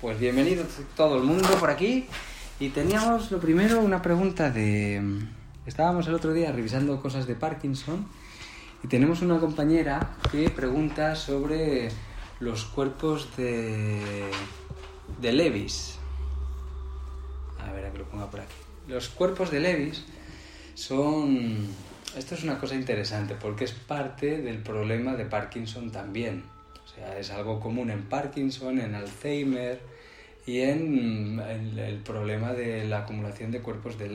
Pues bienvenido todo el mundo por aquí. Y teníamos lo primero una pregunta de... Estábamos el otro día revisando cosas de Parkinson y tenemos una compañera que pregunta sobre los cuerpos de, de Levis. A ver, a que lo ponga por aquí. Los cuerpos de Levis son... Esto es una cosa interesante porque es parte del problema de Parkinson también. O sea, es algo común en Parkinson, en Alzheimer en el, problema de la acumulación de cuerpos de,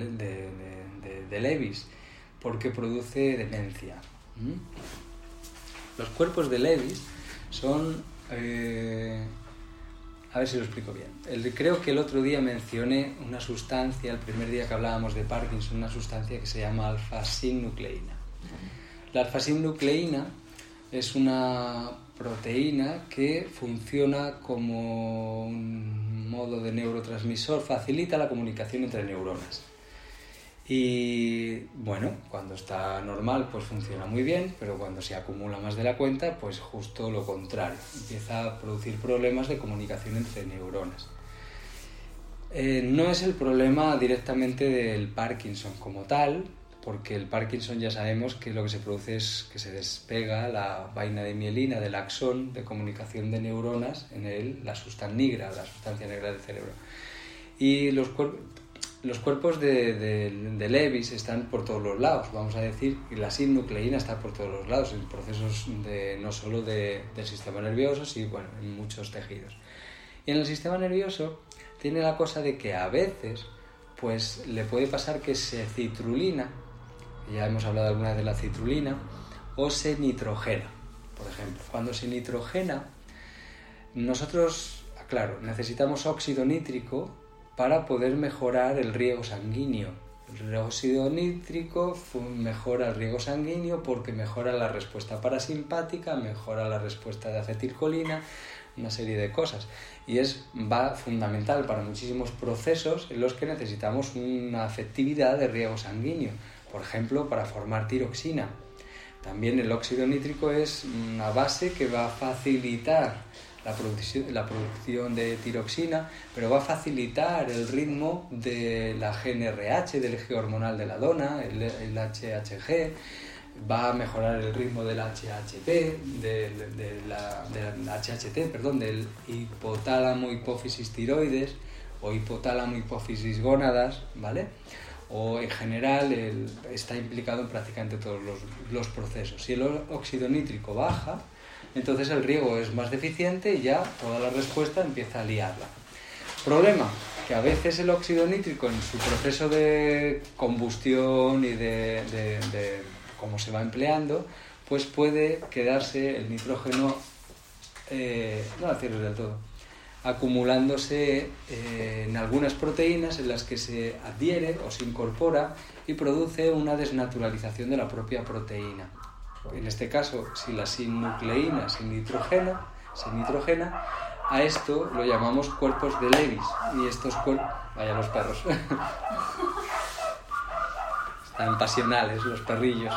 Levis, porque produce demencia. Los cuerpos de Levis son... Eh, a ver si lo explico bien. Creo que el otro día mencioné una sustancia, el primer día que hablábamos de Parkinson, una sustancia que se llama alfa-sinucleína. La alfa-sinucleína es una proteína que funciona como un modo de neurotransmisor, facilita la comunicación entre neuronas. Y bueno, cuando está normal pues funciona muy bien, pero cuando se acumula más de la cuenta pues justo lo contrario, empieza a producir problemas de comunicación entre neuronas. Eh, no es el problema directamente del Parkinson como tal, porque el Parkinson ya sabemos que lo que se produce es que se despega la vaina de mielina del axón de comunicación de neuronas en él, la sustancia negra, la sustancia negra del cerebro. Y los cuerpos los cuerpos de, de, Levis están por todos los lados, vamos a decir, y la sinnucleína está por todos los lados, en procesos de, no solo del sistema nervioso, sino bueno, en muchos tejidos. Y en el sistema nervioso tiene la cosa de que a veces pues le puede pasar que se citrulina, ya hemos hablado alguna vez de la citrulina, o se nitrogena, por ejemplo. Cuando se nitrogena, nosotros, claro, necesitamos óxido nítrico para poder mejorar el riego sanguíneo. El óxido nítrico mejora el riego sanguíneo porque mejora la respuesta parasimpática, mejora la respuesta de acetilcolina, una serie de cosas. Y es va fundamental para muchísimos procesos en los que necesitamos una afectividad de riego sanguíneo. Por ejemplo, para formar tiroxina. También el óxido nítrico es una base que va a facilitar la producción, de tiroxina, pero va a facilitar el ritmo de la GNRH, del eje hormonal de la dona, el, el HHG, va a mejorar el ritmo del HHP, del, HHT, perdón, del hipotálamo hipófisis tiroides o hipotálamo hipófisis gónadas, ¿vale? O en general está implicado en prácticamente todos los, los procesos. Si el óxido nítrico baja, entonces el riego es más deficiente y ya toda la respuesta empieza a liarla. Problema, que a veces el óxido nítrico en su proceso de combustión y de, cómo se va empleando, pues puede quedarse el nitrógeno, eh, no la cierres del todo, acumulándose eh, en algunas proteínas en las que se adhiere o se incorpora y produce una desnaturalización de la propia proteína en este caso, si la sinnucleína se nitrogena, se nitrogena, a esto lo llamamos cuerpos de Levis. Y estos cuerpos. Vaya los perros. Están pasionales los perrillos.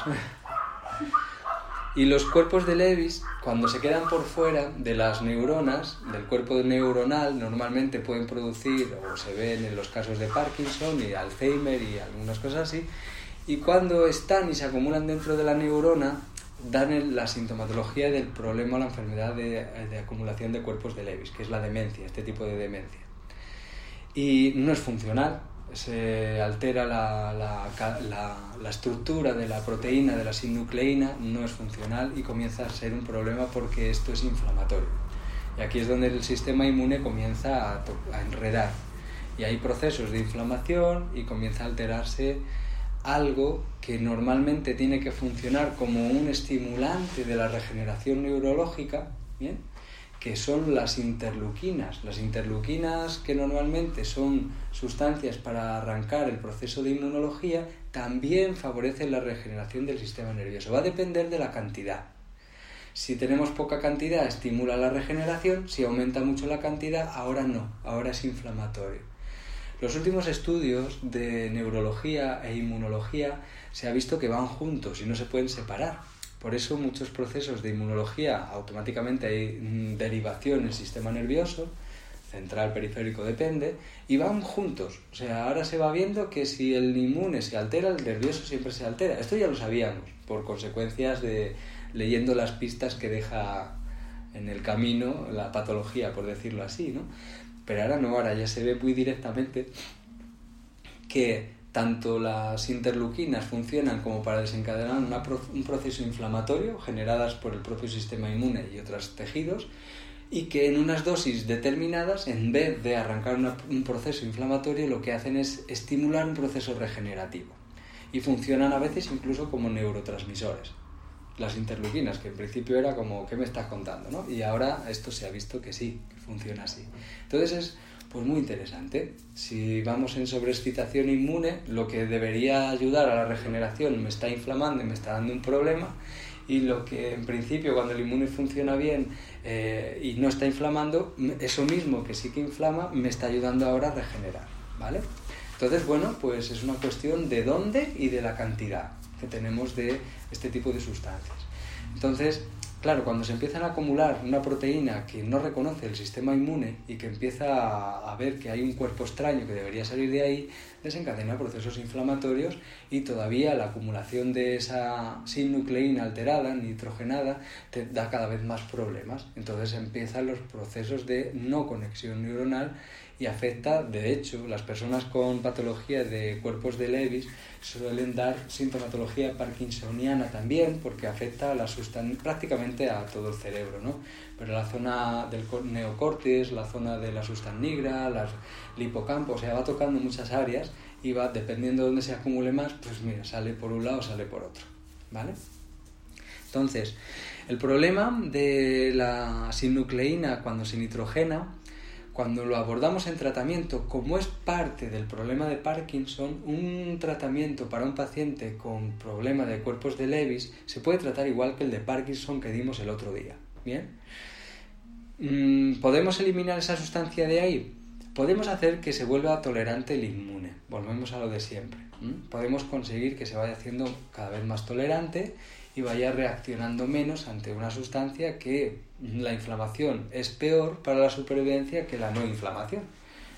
Y los cuerpos de Levis, cuando se quedan por fuera de las neuronas, del cuerpo neuronal, normalmente pueden producir, o se ven en los casos de Parkinson y Alzheimer y algunas cosas así, y cuando están y se acumulan dentro de la neurona, dan la sintomatología del problema o la enfermedad de, acumulación de cuerpos de Levis, que es la demencia, este tipo de demencia. Y no es funcional, se altera la, la, estructura de la proteína de la sinnucleína, no es funcional y comienza a ser un problema porque esto es inflamatorio. Y aquí es donde el sistema inmune comienza a, a enredar. Y hay procesos de inflamación y comienza a alterarse algo que normalmente tiene que funcionar como un estimulante de la regeneración neurológica, ¿bien? Que son las interleuquinas. Las interleuquinas, que normalmente son sustancias para arrancar el proceso de inmunología, también favorecen la regeneración del sistema nervioso. Va a depender de la cantidad. Si tenemos poca cantidad, estimula la regeneración. Si aumenta mucho la cantidad, ahora no, ahora es inflamatorio. Los últimos estudios de neurología e inmunología se ha visto que van juntos y no se pueden separar. Por eso muchos procesos de inmunología automáticamente hay mm, derivación en el sistema nervioso, central, periférico, depende, y van juntos. O sea, ahora se va viendo que si el inmune se altera, el nervioso siempre se altera. Esto ya lo sabíamos, por consecuencias de leyendo las pistas que deja en el camino la patología, por decirlo así, ¿no? Pero ahora no, ahora ya se ve muy directamente que tanto las interleuquinas funcionan como para desencadenar un proceso inflamatorio generadas por el propio sistema inmune y otros tejidos y que en unas dosis determinadas, en vez de arrancar un proceso inflamatorio, lo que hacen es estimular un proceso regenerativo y funcionan a veces incluso como neurotransmisores. Las interleuquinas, que en principio era como, ¿qué me estás contando? ¿no? Y ahora esto se ha visto que sí, que funciona así. Entonces es pues muy interesante. Si vamos en sobreexcitación inmune, lo que debería ayudar a la regeneración me está inflamando y me está dando un problema, y lo que en principio cuando el inmune funciona bien eh, y no está inflamando, eso mismo que sí que inflama me está ayudando ahora a regenerar, ¿vale? Entonces, bueno, pues es una cuestión de dónde y de la cantidad que tenemos de este tipo de sustancias. Entonces, Claro, cuando se empiezan a acumular una proteína que no reconoce el sistema inmune y que empieza a, ver que hay un cuerpo extraño que debería salir de ahí, desencadena procesos inflamatorios y todavía la acumulación de esa sinnucleína alterada, nitrogenada, te da cada vez más problemas. Entonces empiezan los procesos de no conexión neuronal y afecta, de hecho, las personas con patología de cuerpos de Levis suelen dar sintomatología parkinsoniana también, porque afecta a la prácticamente a todo el cerebro, ¿no? Pero la zona del neocortes, la zona de la sustancia nigra, las hipocampo, o sea, va tocando muchas áreas y va, dependiendo de dónde se acumule más, pues mira, sale por un lado o sale por otro, ¿vale? Entonces, el problema de la sinucleína cuando se nitrogena cuando lo abordamos en tratamiento, como es parte del problema de Parkinson, un tratamiento para un paciente con problema de cuerpos de Levis se puede tratar igual que el de Parkinson que dimos el otro día. ¿Bien? Mm, ¿Podemos eliminar esa sustancia de ahí? Podemos hacer que se vuelva tolerante el inmune. Volvemos a lo de siempre. Podemos conseguir que se vaya haciendo cada vez más tolerante y vaya reaccionando menos ante una sustancia que la inflamación es peor para la supervivencia que la no inflamación,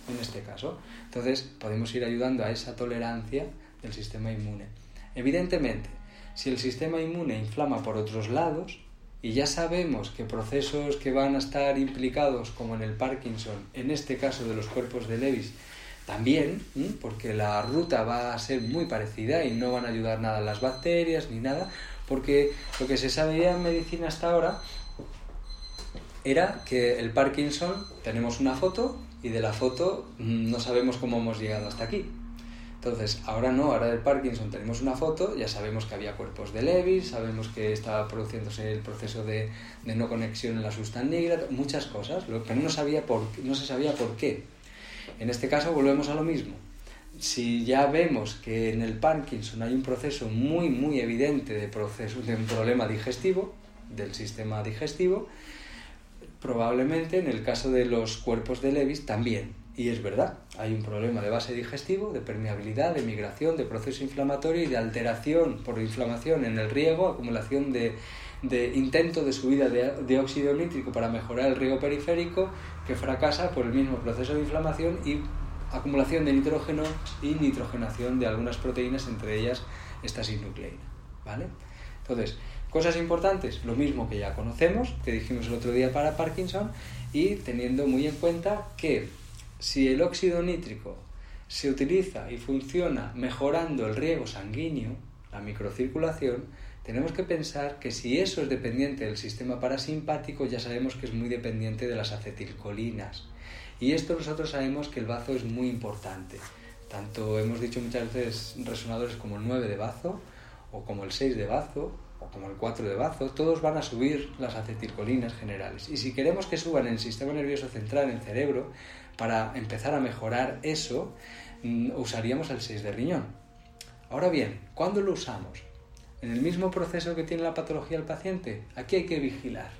en este caso. Entonces podemos ir ayudando a esa tolerancia del sistema inmune. Evidentemente, si el sistema inmune inflama por otros lados, y ya sabemos que procesos que van a estar implicados, como en el Parkinson, en este caso de los cuerpos de Levis, también, porque la ruta va a ser muy parecida y no van a ayudar nada las bacterias ni nada, porque lo que se sabía en medicina hasta ahora era que el Parkinson tenemos una foto y de la foto mm, no sabemos cómo hemos llegado hasta aquí. Entonces, ahora no, ahora del Parkinson tenemos una foto, ya sabemos que había cuerpos de Levy, sabemos que estaba produciéndose el proceso de, no conexión en la sustancia negra, muchas cosas, pero no, sabía por, no se sabía por qué. En este caso volvemos a lo mismo si ya vemos que en el Parkinson hay un proceso muy, muy evidente de, proceso, de un problema digestivo, del sistema digestivo, probablemente en el caso de los cuerpos de Levis también. Y es verdad, hay un problema de base digestivo, de permeabilidad, de migración, de proceso inflamatorio y de alteración por inflamación en el riego, acumulación de, de intento de subida de, óxido nítrico para mejorar el riego periférico que fracasa por el mismo proceso de inflamación y acumulación de nitrógeno y nitrogenación de algunas proteínas, entre ellas esta sinucleína. ¿vale? Entonces, cosas importantes, lo mismo que ya conocemos, que dijimos el otro día para Parkinson, y teniendo muy en cuenta que si el óxido nítrico se utiliza y funciona mejorando el riego sanguíneo, la microcirculación, tenemos que pensar que si eso es dependiente del sistema parasimpático, ya sabemos que es muy dependiente de las acetilcolinas. Y esto nosotros sabemos que el bazo es muy importante. Tanto hemos dicho muchas veces resonadores como el 9 de bazo o como el 6 de bazo, como el 4 de bazo, todos van a subir las acetilcolinas generales. Y si queremos que suban en el sistema nervioso central, en el cerebro, para empezar a mejorar eso, mm, usaríamos el 6 de riñón. Ahora bien, ¿cuándo lo usamos? ¿En el mismo proceso que tiene la patología del paciente? Aquí hay que vigilar,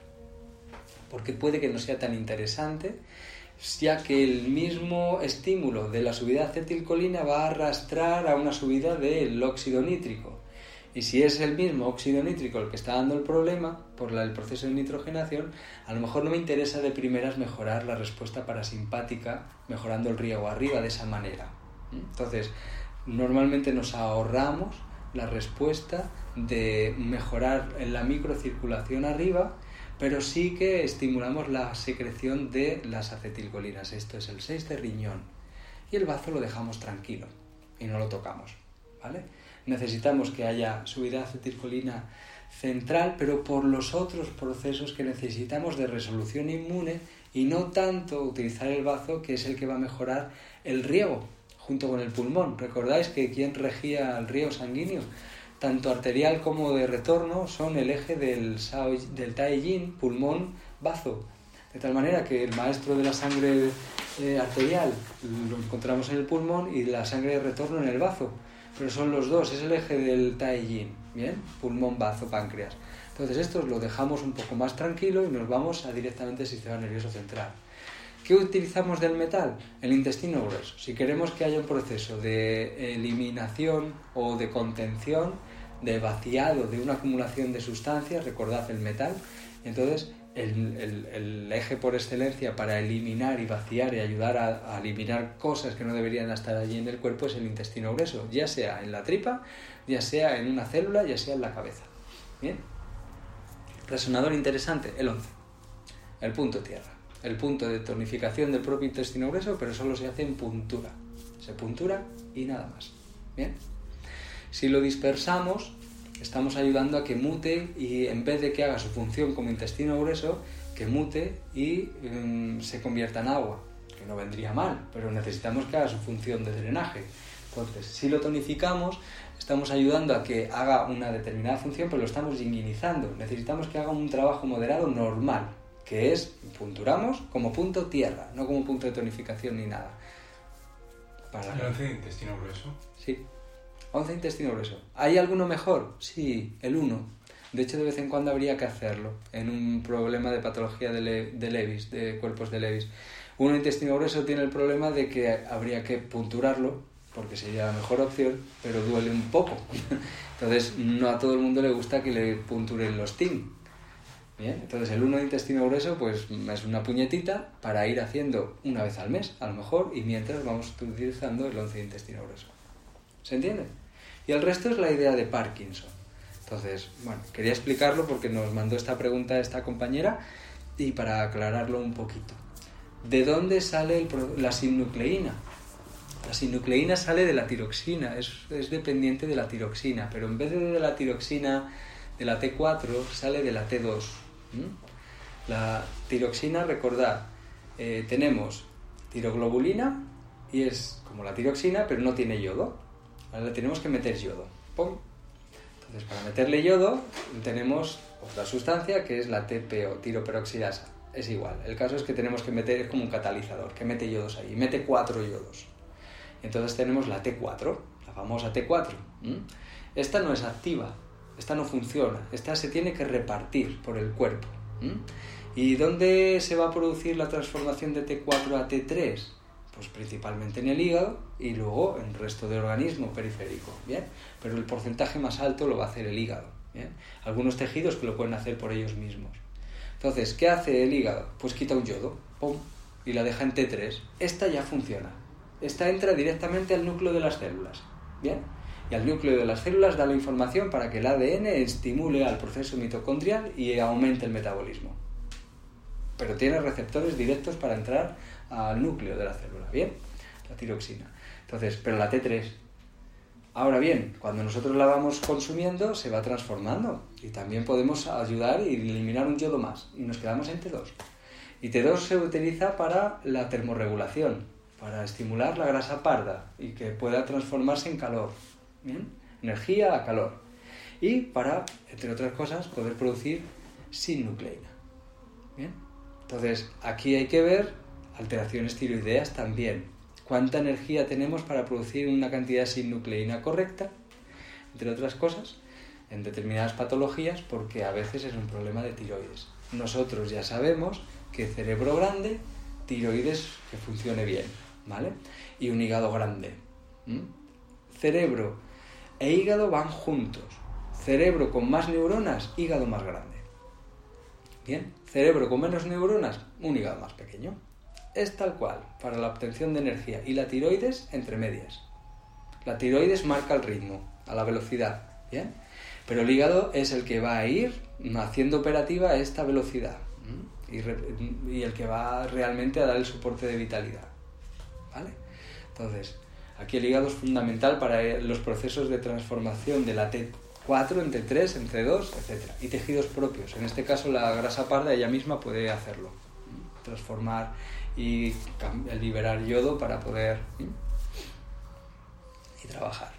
porque puede que no sea tan interesante, ya que el mismo estímulo de la subida de acetilcolina va a arrastrar a una subida del óxido nítrico. Y si es el mismo óxido nítrico el que está dando el problema por el proceso de nitrogenación, a lo mejor no me interesa de primeras mejorar la respuesta parasimpática mejorando el riego arriba de esa manera. Entonces, normalmente nos ahorramos la respuesta de mejorar la microcirculación arriba, pero sí que estimulamos la secreción de las acetilcolinas. Esto es el 6 de riñón. Y el bazo lo dejamos tranquilo y no lo tocamos. ¿vale? Necesitamos que haya subida de acetilcolina central, pero por los otros procesos que necesitamos de resolución inmune y no tanto utilizar el bazo, que es el que va a mejorar el riego junto con el pulmón. ¿Recordáis que quien regía el riego sanguíneo? Tanto arterial como de retorno son el eje del, Taijin, pulmón, bazo. De tal manera que el maestro de la sangre eh, arterial lo encontramos en el pulmón y la sangre de retorno en el bazo pero son los dos, es el eje del Tai ¿bien? Pulmón, bazo, páncreas. Entonces estos lo dejamos un poco más tranquilo y nos vamos a directamente al sistema nervioso central. ¿Qué utilizamos del metal? El intestino grueso. Si queremos que haya un proceso de eliminación o de contención, de vaciado, de una acumulación de sustancias, recordad el metal, entonces el, eje por excelencia para eliminar y vaciar y ayudar a, eliminar cosas que no deberían estar allí en el cuerpo es el intestino grueso, ya sea en la tripa, ya sea en una célula, ya sea en la cabeza. Bien. Resonador interesante, el 11. El punto tierra. El punto de tonificación del propio intestino grueso, pero solo se hace en puntura. Se puntura y nada más. Bien. Si lo dispersamos, estamos ayudando a que mute y en vez de que haga su función como intestino grueso, que mute y em, se convierta en agua, que no vendría mal, pero necesitamos que haga su función de drenaje. Entonces, si lo tonificamos, estamos ayudando a que haga una determinada función, pero lo estamos yinguinizando. Necesitamos que haga un trabajo moderado normal, que es punturamos como punto tierra, no como punto de tonificación ni nada. Para... ¿El intestino grueso? Sí. 11 intestino grueso. ¿Hay alguno mejor? Sí, el 1. De hecho, de vez en cuando habría que hacerlo en un problema de patología de, Levis, de cuerpos de Levis. Un intestino grueso tiene el problema de que habría que punturarlo, porque sería la mejor opción, pero duele un poco. Entonces, no a todo el mundo le gusta que le punturen los TIM. Bien, entonces el 1 de intestino grueso pues es una puñetita para ir haciendo una vez al mes, a lo mejor, y mientras vamos utilizando el 11 de intestino grueso. ¿Se entiende? Y el resto es la idea de Parkinson. Entonces, bueno, quería explicarlo porque nos mandó esta pregunta esta compañera y para aclararlo un poquito. ¿De dónde sale la sinucleína? La sinucleína sale de la tiroxina, es, dependiente de la tiroxina, pero en vez de, la tiroxina de la T4, sale de la T2. La tiroxina, recordad, eh, tenemos tiroglobulina y es como la tiroxina, pero no tiene yodo. Ahora tenemos que meter yodo. Entonces, para meterle yodo, tenemos otra sustancia que es la TPO, tiroperoxidasa. Es igual. El caso es que tenemos que meter, es como un catalizador, que mete yodos ahí. Mete cuatro yodos. Entonces tenemos la T4, la famosa T4. Esta no es activa, esta no funciona, esta se tiene que repartir por el cuerpo. ¿Y dónde se va a producir la transformación de T4 a T3? Pues principalmente en el hígado y luego en el resto del organismo periférico, ¿bien? Pero el porcentaje más alto lo va a hacer el hígado, ¿bien? Algunos tejidos que lo pueden hacer por ellos mismos. Entonces, ¿qué hace el hígado? Pues quita un yodo, ¡pum! y la deja en T3. Esta ya funciona. Esta entra directamente al núcleo de las células, ¿bien? Y al núcleo de las células da la información para que el ADN estimule al proceso mitocondrial y aumente el metabolismo. Pero tiene receptores directos para entrar al núcleo de la célula, ¿bien? La tiroxina. Entonces, pero la T3. Ahora bien, cuando nosotros la vamos consumiendo, se va transformando y también podemos ayudar y eliminar un yodo más y nos quedamos en T2. Y T2 se utiliza para la termorregulación, para estimular la grasa parda y que pueda transformarse en calor. ¿Bien? Energía a calor. y para, entre otras cosas, poder producir sin nucleína. ¿Bien? Entonces, aquí hay que ver alteraciones tiroideas también. ¿Cuánta energía tenemos para producir una cantidad sin nucleína correcta? Entre otras cosas, en determinadas patologías, porque a veces es un problema de tiroides. Nosotros ya sabemos que cerebro grande, tiroides que funcione bien, ¿vale? Y un hígado grande. Cerebro e hígado van juntos. Cerebro con más neuronas, hígado más grande. Bien, cerebro con menos neuronas, un hígado más pequeño. Es tal cual para la obtención de energía y la tiroides entre medias. La tiroides marca el ritmo, a la velocidad, ¿bien? Pero el hígado es el que va a ir haciendo operativa esta velocidad y, el que va realmente a dar el soporte de vitalidad. ¿Vale? Entonces, aquí el hígado es fundamental para los procesos de transformación de la T4 en T3, en T2, etc. Y tejidos propios. En este caso, la grasa parda ella misma puede hacerlo. Transformar y liberar yodo para poder y trabajar.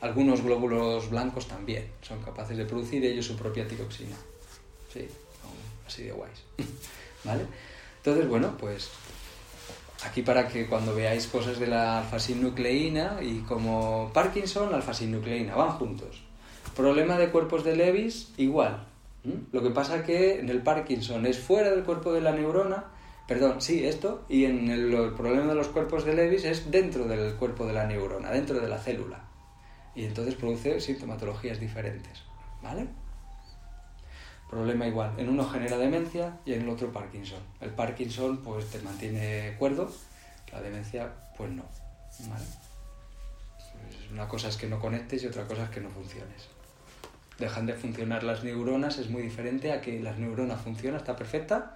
Algunos glóbulos blancos también son capaces de producir ellos su propia tiroxina. Sí, así de guays. ¿Vale? Entonces, bueno, pues aquí para que cuando veáis cosas de la alfa-sinucleína y como Parkinson, la alfa-sinucleína, van juntos. Problema de cuerpos de Levis, igual. Lo que pasa que en el Parkinson es fuera del cuerpo de la neurona, perdón, sí, esto, y en el, problema de los cuerpos de Levis es dentro del cuerpo de la neurona, dentro de la célula. Y entonces produce sintomatologías diferentes. ¿Vale? Problema igual, en uno genera demencia y en el otro Parkinson. El Parkinson pues te mantiene cuerdo, la demencia pues no. ¿vale? Una cosa es que no conectes y otra cosa es que no funciones. Dejan de funcionar las neuronas, es muy diferente a que las neuronas funcionan, está perfecta.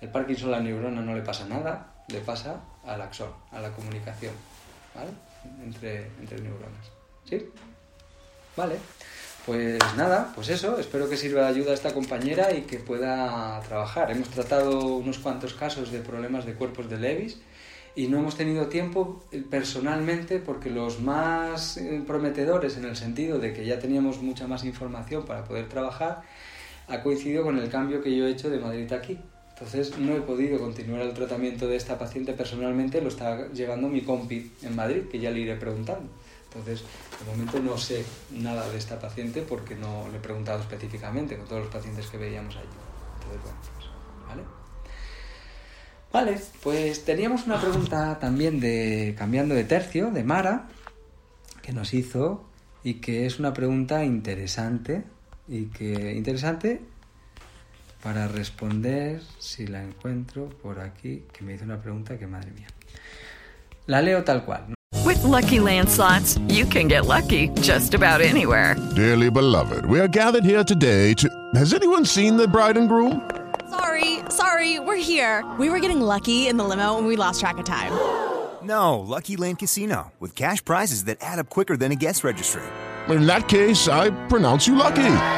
El Parkinson a la neurona no le pasa nada, le pasa al axón, a la comunicación, ¿vale? Entre, entre neuronas. ¿Sí? Vale. Pues nada, pues eso, espero que sirva de ayuda a esta compañera y que pueda trabajar. Hemos tratado unos cuantos casos de problemas de cuerpos de Levis y no hemos tenido tiempo eh, personalmente porque los más eh, prometedores en el sentido de que ya teníamos mucha más información para poder trabajar ha coincidido con el cambio que yo he hecho de Madrid a aquí. Entonces no he podido continuar el tratamiento de esta paciente personalmente, lo está llevando mi compi en Madrid, que ya le iré preguntando. Entonces, de momento no sé nada de esta paciente porque no le he preguntado específicamente con todos los pacientes que veíamos allí. Entonces, bueno, pues, ¿vale? Vale, pues teníamos una pregunta también de, cambiando de tercio, de Mara, que nos hizo y que es una pregunta interesante y que interesante para responder si la encuentro por aquí, que me hizo una pregunta que madre mía. La leo tal cual. With lucky landslots, you can get lucky just about anywhere. Dearly beloved, we are gathered here today to. Has anyone seen the bride and groom? Sorry, sorry, we're here. We were getting lucky in the limo and we lost track of time. No, Lucky Land Casino, with cash prizes that add up quicker than a guest registry. In that case, I pronounce you lucky.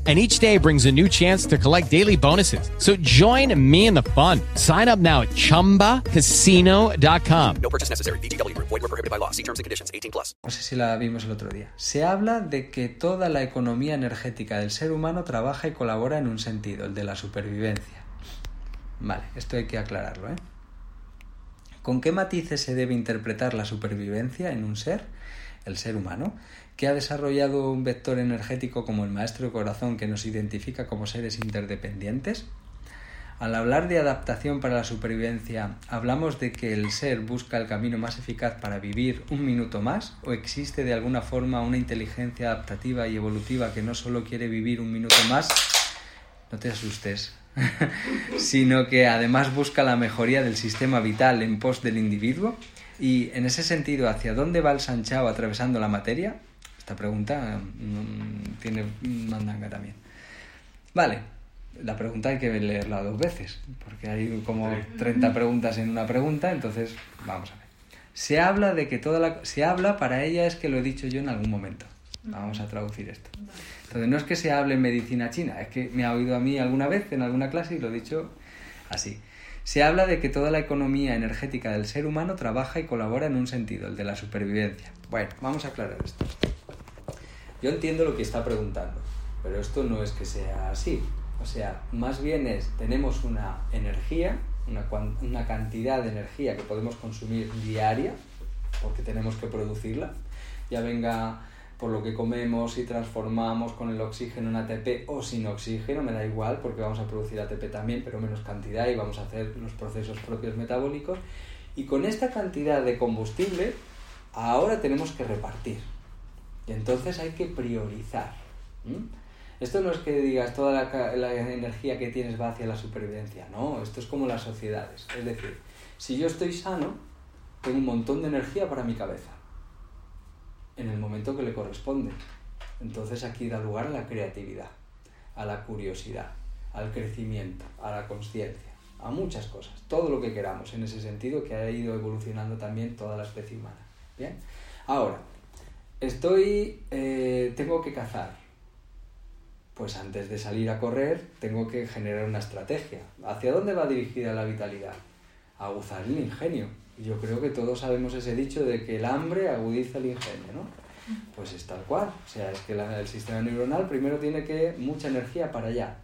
and each day brings a new chance to collect daily bonuses. So join me in the fun. Sign up now at ChumbaCasino.com. No purchase necessary. BGW. Void were prohibited by law. See terms and conditions. 18 plus. No sé si la vimos el otro día. Se habla de que toda la economía energética del ser humano trabaja y colabora en un sentido, el de la supervivencia. Vale, esto hay que aclararlo, ¿eh? ¿Con qué matices se debe interpretar la supervivencia en un ser, el ser humano? Que ha desarrollado un vector energético como el maestro corazón que nos identifica como seres interdependientes? Al hablar de adaptación para la supervivencia, ¿hablamos de que el ser busca el camino más eficaz para vivir un minuto más? ¿O existe de alguna forma una inteligencia adaptativa y evolutiva que no solo quiere vivir un minuto más? No te asustes, sino que además busca la mejoría del sistema vital en pos del individuo. Y en ese sentido, ¿hacia dónde va el Sanchao atravesando la materia? Esta pregunta mm, tiene mandanga también. Vale, la pregunta hay que leerla dos veces, porque hay como 30 preguntas en una pregunta, entonces vamos a ver. Se habla de que toda la... Se habla para ella es que lo he dicho yo en algún momento. Vamos a traducir esto. Entonces no es que se hable en medicina china, es que me ha oído a mí alguna vez en alguna clase y lo he dicho así. Se habla de que toda la economía energética del ser humano trabaja y colabora en un sentido, el de la supervivencia. Bueno, vamos a aclarar esto. Yo entiendo lo que está preguntando, pero esto no es que sea así. O sea, más bien es, tenemos una energía, una, cantidad de energía que podemos consumir diaria, porque tenemos que producirla, ya venga por lo que comemos y transformamos con el oxígeno en ATP o sin oxígeno, me da igual porque vamos a producir ATP también, pero menos cantidad y vamos a hacer los procesos propios metabólicos. Y con esta cantidad de combustible, ahora tenemos que repartir. Entonces hay que priorizar. Esto no es que digas toda la, la, energía que tienes va hacia la supervivencia, no, esto es como las sociedades. Es decir, si yo estoy sano, tengo un montón de energía para mi cabeza en el momento que le corresponde. Entonces aquí da lugar a la creatividad, a la curiosidad, al crecimiento, a la conciencia, a muchas cosas, todo lo que queramos en ese sentido que ha ido evolucionando también toda la especie humana. Bien, ahora estoy, eh, tengo que cazar. Pues antes de salir a correr tengo que generar una estrategia. ¿Hacia dónde va dirigida la vitalidad? Aguzar el ingenio, yo creo que todos sabemos ese dicho de que el hambre agudiza el ingenio, ¿no? Pues es tal cual. O sea, es que el sistema neuronal primero tiene que mucha energía para allá.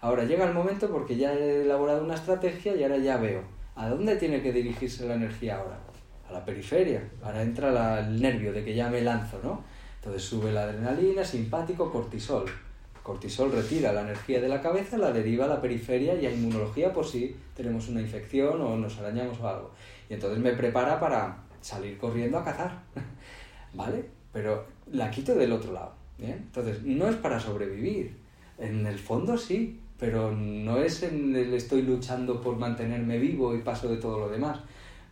Ahora llega el momento porque ya he elaborado una estrategia y ahora ya veo. ¿A dónde tiene que dirigirse la energía ahora? A la periferia. Ahora entra el nervio de que ya me lanzo, ¿no? Entonces sube la adrenalina, simpático, cortisol. Cortisol retira la energía de la cabeza, la deriva a la periferia y a inmunología por si tenemos una infección o nos arañamos o algo. Y entonces me prepara para salir corriendo a cazar. ¿Vale? Pero la quito del otro lado. Entonces, no es para sobrevivir. En el fondo sí, pero no es en el estoy luchando por mantenerme vivo y paso de todo lo demás.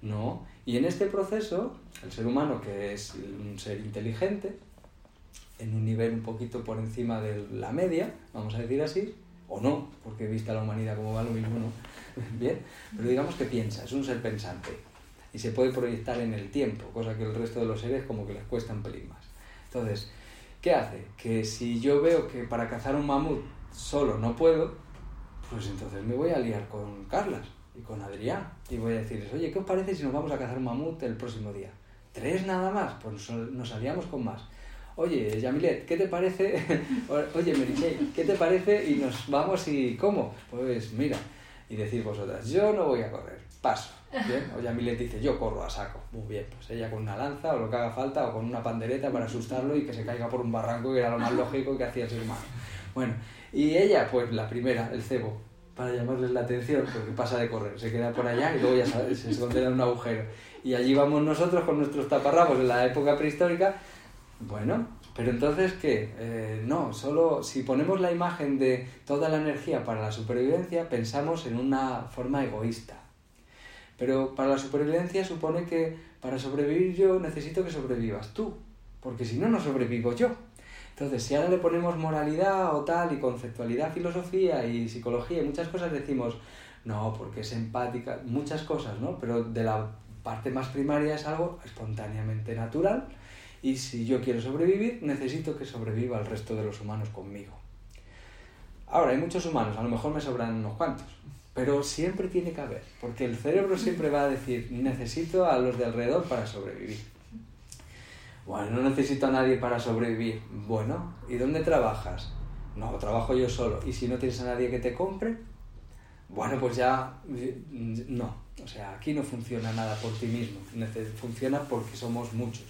No. Y en este proceso, el ser humano, que es un ser inteligente, en un nivel un poquito por encima de la media, vamos a decir así, o no, porque vista la humanidad como va lo mismo, ¿no? Bien, pero digamos que piensa, es un ser pensante y se puede proyectar en el tiempo, cosa que el resto de los seres como que les cuesta un pelín más. Entonces, ¿qué hace? Que si yo veo que para cazar un mamut solo no puedo, pues entonces me voy a liar con Carlas y con Adrián y voy a decirles, oye, ¿qué os parece si nos vamos a cazar un mamut el próximo día? ¿Tres nada más? Pues nos aliamos con más. Oye, Yamilet, ¿qué te parece? Oye, Mary ¿qué te parece? Y nos vamos y ¿cómo? Pues mira, y decir vosotras, yo no voy a correr, paso. Bien, o Yamilet dice, yo corro a saco. Muy bien, pues ella con una lanza o lo que haga falta o con una pandereta para asustarlo y que se caiga por un barranco, que era lo más lógico que hacía el ser humano. Bueno, y ella, pues la primera, el cebo, para llamarles la atención, porque pasa de correr, se queda por allá y luego ya sabes, se esconde en un agujero. Y allí vamos nosotros con nuestros taparrabos en la época prehistórica. Bueno, pero entonces, ¿qué? Eh, no, solo si ponemos la imagen de toda la energía para la supervivencia, pensamos en una forma egoísta pero para la supervivencia supone que para sobrevivir yo necesito que sobrevivas tú, porque si no, no sobrevivo yo. Entonces, si ahora le ponemos moralidad o tal, y conceptualidad, filosofía y psicología y muchas cosas, decimos, no, porque es empática, muchas cosas, ¿no? Pero de la parte más primaria es algo espontáneamente natural y si yo quiero sobrevivir, necesito que sobreviva el resto de los humanos conmigo. Ahora, hay muchos humanos, a lo mejor me sobran unos cuantos, pero siempre tiene que haber, porque el cerebro siempre va a decir, necesito a los de alrededor para sobrevivir. Bueno, no necesito a nadie para sobrevivir. Bueno, ¿y dónde trabajas? No, trabajo yo solo. ¿Y si no tienes a nadie que te compre? Bueno, pues ya no. O sea, aquí no funciona nada por ti mismo. Funciona porque somos muchos.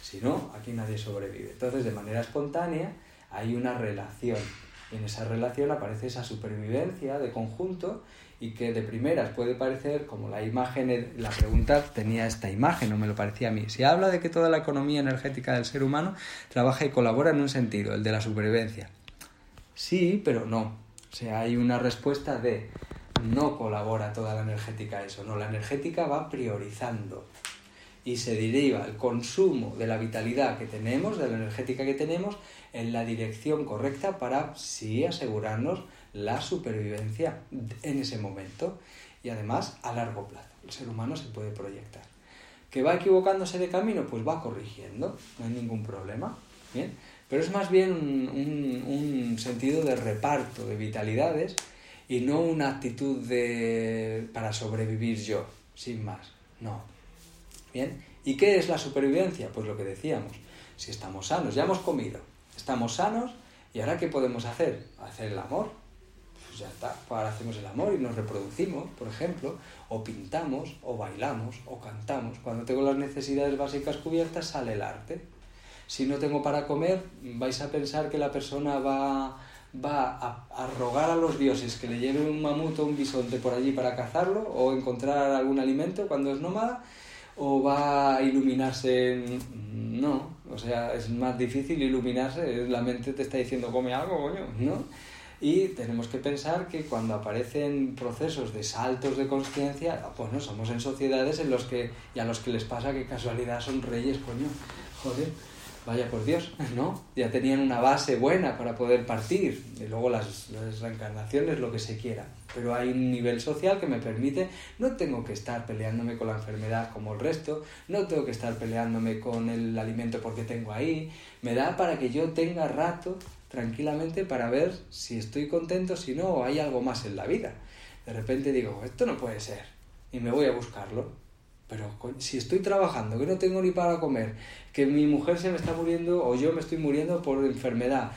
Si no, aquí nadie sobrevive. Entonces, de manera espontánea, hay una relación. en esa relación aparece esa supervivencia de conjunto y que de primeras puede parecer, como la imagen, la pregunta tenía esta imagen, no me lo parecía a mí. Se habla de que toda la economía energética del ser humano trabaja y colabora en un sentido, el de la supervivencia. Sí, pero no. O sea, hay una respuesta de no colabora toda la energética eso, no, la energética va priorizando. y se deriva el consumo de la vitalidad que tenemos, de la energética que tenemos, en la dirección correcta para sí asegurarnos la supervivencia en ese momento y además a largo plazo. El ser humano se puede proyectar. ¿Que va equivocándose de camino? Pues va corrigiendo, no hay ningún problema. ¿bien? Pero es más bien un, sentido de reparto de vitalidades y no una actitud de para sobrevivir yo, sin más. No. ¿Bien? ¿Y qué es la supervivencia? Pues lo que decíamos, si estamos sanos, ya hemos comido, estamos sanos, ¿y ahora qué podemos hacer? Hacer el amor. Pues ya está, ahora hacemos el amor y nos reproducimos, por ejemplo, o pintamos, o bailamos, o cantamos. Cuando tengo las necesidades básicas cubiertas, sale el arte. Si no tengo para comer, vais a pensar que la persona va va a, rogar a los dioses que le lleven un mamut o un bisonte por allí para cazarlo o encontrar algún alimento cuando es nómada o va a iluminarse no o sea es más difícil iluminarse la mente te está diciendo come algo coño no y tenemos que pensar que cuando aparecen procesos de saltos de conciencia pues no somos en sociedades en los que y a los que les pasa que casualidad son reyes coño joder vaya por Dios, ¿no? Ya tenían una base buena para poder partir, y luego las, reencarnaciones, lo que se quiera. Pero hay un nivel social que me permite, no tengo que estar peleándome con la enfermedad como el resto, no tengo que estar peleándome con el alimento porque tengo ahí, me da para que yo tenga rato tranquilamente para ver si estoy contento, si no, o hay algo más en la vida. De repente digo, esto no puede ser, y me voy a buscarlo pero si estoy trabajando, que no tengo ni para comer, que mi mujer se me está muriendo o yo me estoy muriendo por enfermedad,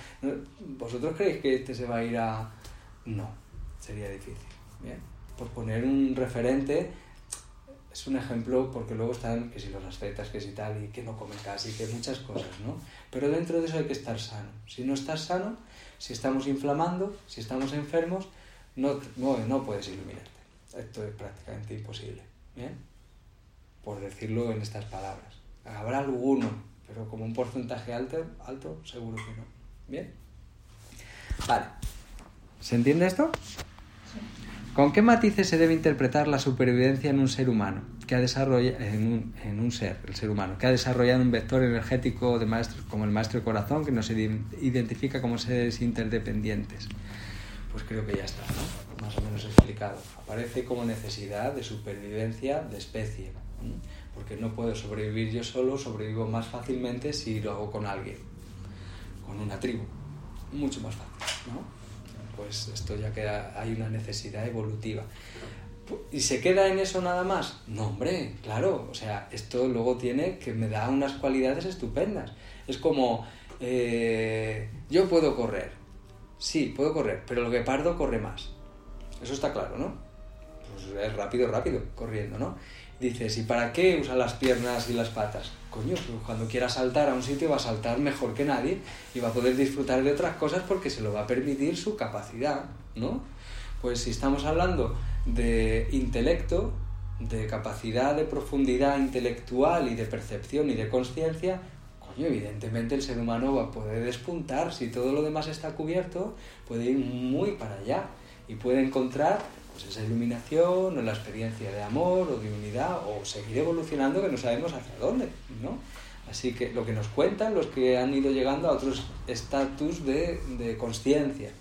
¿vosotros creéis que este se va a ir a...? No, sería difícil. ¿bien? Por poner un referente, es un ejemplo porque luego están que si los ascetas, que si tal, y que no comen casi, que muchas cosas, ¿no? Pero dentro de eso hay que estar sano. Si no estás sano, si estamos inflamando, si estamos enfermos, no, no, no puedes iluminarte. Esto es prácticamente imposible. ¿bien? por decirlo en estas palabras. Habrá alguno, pero como un porcentaje alto, alto seguro que no. ¿Bien? Vale. ¿Se entiende esto? ¿Con qué matices se debe interpretar la supervivencia en un ser humano que ha desarrollado en un, ser, el ser humano, que ha desarrollado un vector energético de como el maestro corazón que nos identifica como seres interdependientes? Pues creo que ya está. Más o menos explicado. Aparece como necesidad de supervivencia de especie, porque no puedo sobrevivir yo solo, sobrevivo más fácilmente si lo hago con alguien, con una tribu, mucho más fácil, ¿no? Pues esto ya que hay una necesidad evolutiva. ¿Y se queda en eso nada más? No, hombre, claro, o sea, esto luego tiene que me da unas cualidades estupendas. Es como, eh, yo puedo correr, sí, puedo correr, pero lo que pardo corre más. Eso está claro, ¿no? Pues es rápido, rápido, corriendo, ¿no? Dices, ¿y para qué usa las piernas y las patas? Coño, pues cuando quiera saltar a un sitio va a saltar mejor que nadie y va a poder disfrutar de otras cosas porque se lo va a permitir su capacidad, ¿no? Pues si estamos hablando de intelecto, de capacidad de profundidad intelectual y de percepción y de conciencia, coño, evidentemente el ser humano va a poder despuntar. Si todo lo demás está cubierto, puede ir muy para allá y puede encontrar pues esa iluminación o la experiencia de amor o de unidad o seguir evolucionando que no sabemos hacia dónde, ¿no? Así que lo que nos cuentan los que han ido llegando a otros estatus de, de conciencia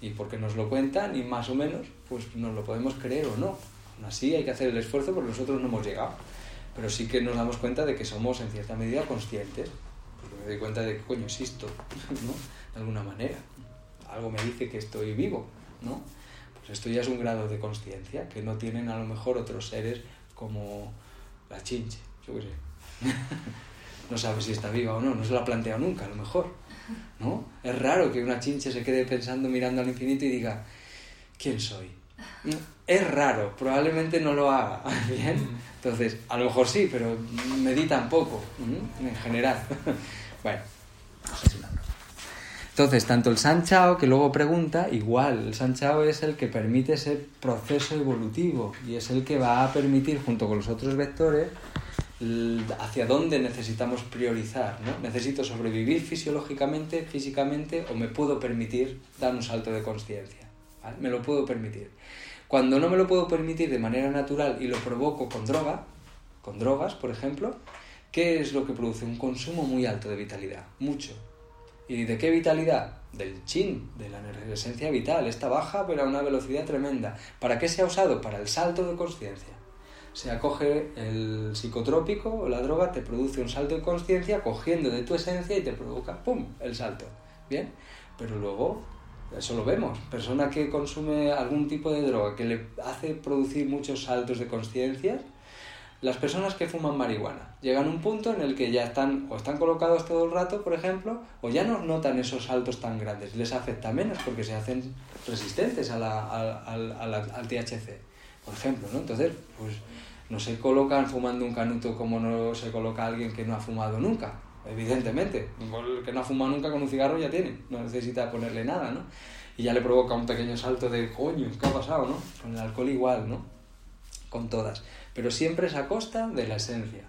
y porque nos lo cuentan y más o menos pues nos lo podemos creer o no. Aún así hay que hacer el esfuerzo porque nosotros no hemos llegado, pero sí que nos damos cuenta de que somos en cierta medida conscientes, porque me doy cuenta de que coño existo, ¿no? De alguna manera. Algo me dice que estoy vivo, ¿no? Pues esto ya es un grado de conciencia que no tienen a lo mejor otros seres como la chinche, yo qué sé. no sabe si está viva o no, no se la ha planteado nunca, a lo mejor. ¿no? Es raro que una chinche se quede pensando, mirando al infinito y diga, ¿quién soy? Es raro, probablemente no lo haga, ¿bien? Entonces, a lo mejor sí, pero medita un poco, en general. bueno, es una entonces, tanto el Sanchao, que luego pregunta, igual, el Sanchao es el que permite ese proceso evolutivo y es el que va a permitir, junto con los otros vectores, hacia dónde necesitamos priorizar. ¿no? ¿Necesito sobrevivir fisiológicamente, físicamente, o me puedo permitir dar un salto de conciencia? Me lo puedo permitir. Cuando no me lo puedo permitir de manera natural y lo provoco con droga, con drogas, por ejemplo, ¿qué es lo que produce? Un consumo muy alto de vitalidad, mucho. ¿Y de qué vitalidad? Del chin, de la esencia vital. Esta baja pero a una velocidad tremenda. ¿Para qué se ha usado? Para el salto de conciencia. Se acoge el psicotrópico o la droga, te produce un salto de conciencia cogiendo de tu esencia y te provoca, ¡pum!, el salto. ¿Bien? Pero luego, eso lo vemos, persona que consume algún tipo de droga que le hace producir muchos saltos de conciencia, las personas que fuman marihuana llegan a un punto en el que ya están o están colocados todo el rato, por ejemplo, o ya no notan esos saltos tan grandes, les afecta menos porque se hacen resistentes a la, al, al, THC, por ejemplo, ¿no? Entonces, pues no se colocan fumando un canuto como no se coloca alguien que no ha fumado nunca, evidentemente. El que no ha fumado nunca con un cigarro ya tiene, no necesita ponerle nada, ¿no? Y ya le provoca un pequeño salto de coño, ¿qué ha pasado, no? Con el alcohol igual, ¿no? Con todas pero siempre es a costa de la esencia.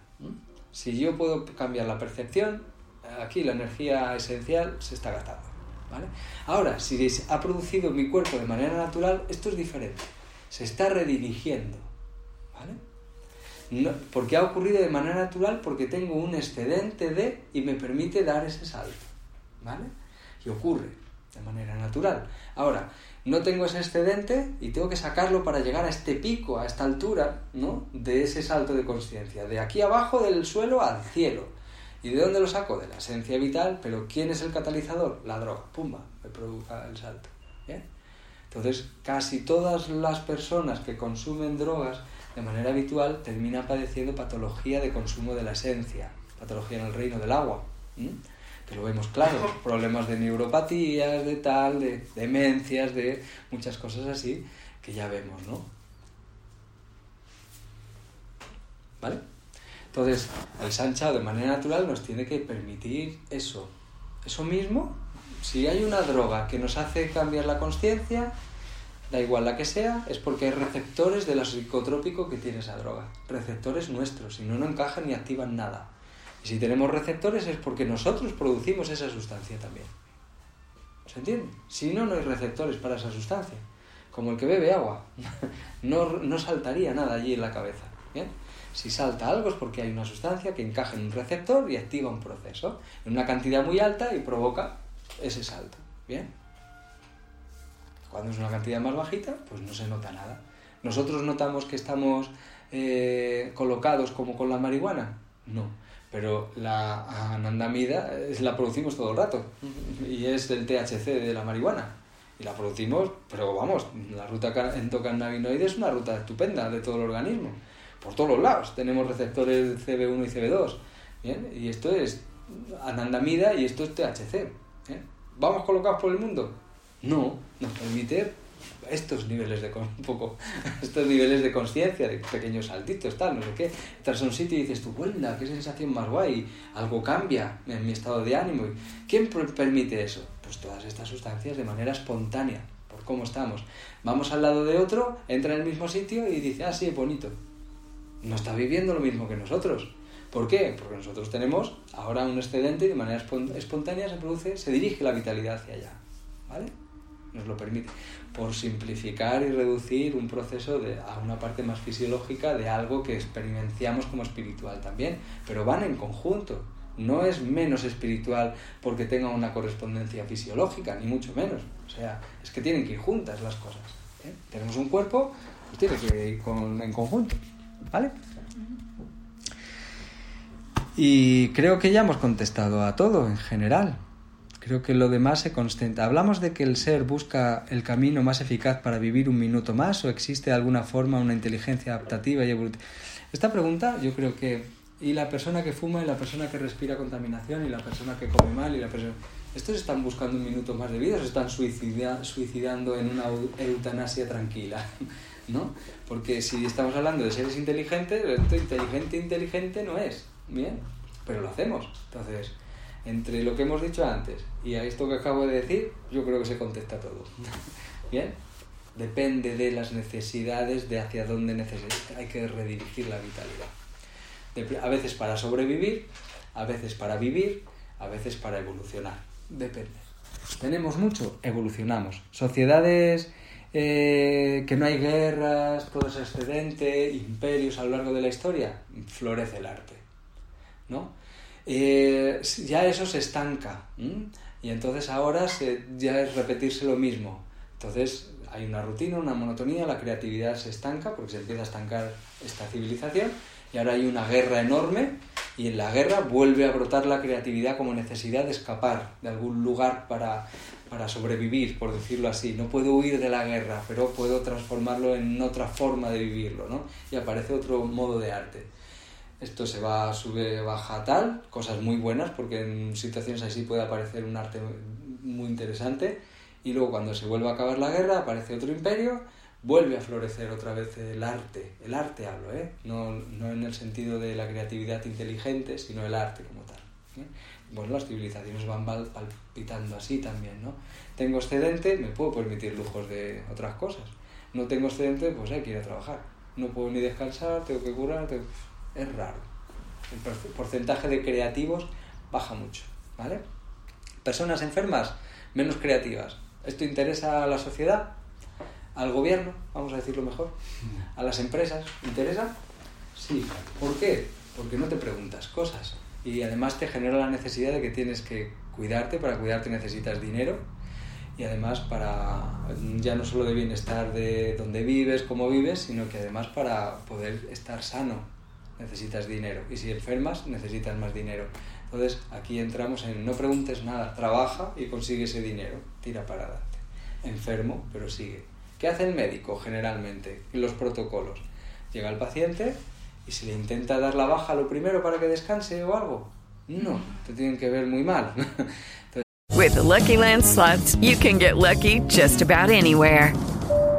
Si yo puedo cambiar la percepción, aquí la energía esencial se está gastando. ¿vale? Ahora, si ha producido mi cuerpo de manera natural, esto es diferente. Se está redirigiendo. ¿vale? No, porque ha ocurrido de manera natural porque tengo un excedente de y me permite dar ese salto. ¿Vale? Y ocurre de manera natural. Ahora, no tengo ese excedente y tengo que sacarlo para llegar a este pico, a esta altura, ¿no? De ese salto de conciencia, de aquí abajo del suelo al cielo. ¿Y de dónde lo saco? De la esencia vital, pero ¿quién es el catalizador? La droga, pumba, me provoca el salto. Entonces, casi todas las personas que consumen drogas de manera habitual terminan padeciendo patología de consumo de la esencia, patología en el reino del agua que lo vemos claro, problemas de neuropatías, de tal, de demencias, de muchas cosas así, que ya vemos, ¿no? ¿Vale? Entonces, el Sancha de manera natural nos tiene que permitir eso. Eso mismo, si hay una droga que nos hace cambiar la conciencia, da igual la que sea, es porque hay receptores de la psicotrópico que tiene esa droga. Receptores nuestros, si no, no encajan ni activan nada. Y si tenemos receptores es porque nosotros producimos esa sustancia también. ¿Se entiende? Si no, no hay receptores para esa sustancia. Como el que bebe agua. No, no saltaría nada allí en la cabeza. ¿bien? Si salta algo es porque hay una sustancia que encaja en un receptor y activa un proceso en una cantidad muy alta y provoca ese salto. ¿Bien? Cuando es una cantidad más bajita, pues no se nota nada. Nosotros notamos que estamos eh, colocados como con la marihuana. No pero la anandamida la producimos todo el rato y es el THC de la marihuana y la producimos, pero vamos, la ruta endocannabinoide es una ruta estupenda de todo el organismo, por todos los lados, tenemos receptores CB1 y CB2, ¿bien? y esto es anandamida y esto es THC. ¿eh? ¿Vamos colocados por el mundo? No, nos permite estos niveles de un poco estos niveles de conciencia de pequeños saltitos tal no sé qué tras un sitio y dices tú vuelta qué sensación más guay algo cambia en mi estado de ánimo quién permite eso pues todas estas sustancias de manera espontánea por cómo estamos vamos al lado de otro entra en el mismo sitio y dice ah sí bonito no está viviendo lo mismo que nosotros ¿Por qué? Porque nosotros tenemos ahora un excedente y de manera espontánea se produce, se dirige la vitalidad hacia allá. ¿Vale? Nos lo permite por simplificar y reducir un proceso de, a una parte más fisiológica de algo que experienciamos como espiritual también, pero van en conjunto. No es menos espiritual porque tenga una correspondencia fisiológica, ni mucho menos. O sea, es que tienen que ir juntas las cosas. ¿eh? Tenemos un cuerpo, pues tiene que ir en conjunto. ¿Vale? Y creo que ya hemos contestado a todo en general. Creo que lo demás se constanta. Hablamos de que el ser busca el camino más eficaz para vivir un minuto más o existe de alguna forma una inteligencia adaptativa y evolutiva. Esta pregunta yo creo que y la persona que fuma y la persona que respira contaminación y la persona que come mal y la persona estos están buscando un minuto más de vida o se están suicidando en una eutanasia tranquila, ¿no? Porque si estamos hablando de seres inteligentes, inteligente inteligente no es, bien, pero lo hacemos. Entonces, entre lo que hemos dicho antes y a esto que acabo de decir, yo creo que se contesta todo. ¿Bien? Depende de las necesidades, de hacia dónde hay que redirigir la vitalidad. A veces para sobrevivir, a veces para vivir, a veces para evolucionar. Depende. Tenemos mucho, evolucionamos. Sociedades Eh, que no hay guerras, todo es excedente, imperios a lo largo de la historia, florece el arte, ¿no? Eh, ya eso se estanca y entonces ahora ya es repetirse lo mismo. Entonces hay una rutina, una monotonía, la creatividad se estanca porque se empieza a estancar esta civilización y ahora hay una guerra enorme y en la guerra vuelve a brotar la creatividad como necesidad de escapar de algún lugar para, para sobrevivir, por decirlo así. No puedo huir de la guerra, pero puedo transformarlo en otra forma de vivirlo, ¿no? Y aparece otro modo de arte. Esto se va, sube, baja tal, cosas muy buenas, porque en situaciones así puede aparecer un arte muy interesante. Y luego cuando se vuelve a acabar la guerra, aparece otro imperio vuelve a florecer otra vez el arte. El arte hablo, ¿eh? no, no en el sentido de la creatividad inteligente, sino el arte como tal. ¿eh? Bueno, las civilizaciones van palpitando así también, ¿no? Tengo excedente, me puedo permitir lujos de otras cosas. No tengo excedente, pues hay que ir a trabajar. No puedo ni descansar, tengo que curar, es raro. El porcentaje de creativos baja mucho, ¿vale? Personas enfermas, menos creativas. ¿Esto interesa a la sociedad? al gobierno, vamos a decirlo mejor, a las empresas, ¿interesa? Sí. ¿Por qué? Porque no te preguntas cosas y además te genera la necesidad de que tienes que cuidarte, para cuidarte necesitas dinero y además para ya no solo de bienestar de donde vives, cómo vives, sino que además para poder estar sano necesitas dinero y si enfermas necesitas más dinero. Entonces aquí entramos en no preguntes nada, trabaja y consigue ese dinero, tira para adelante. Enfermo, pero sigue. ¿Qué hace el médico generalmente en los protocolos? Llega el paciente y se le intenta dar la baja lo primero para que descanse o algo. No, te tienen que ver muy mal. With the Lucky Land slots, you can get lucky just about anywhere.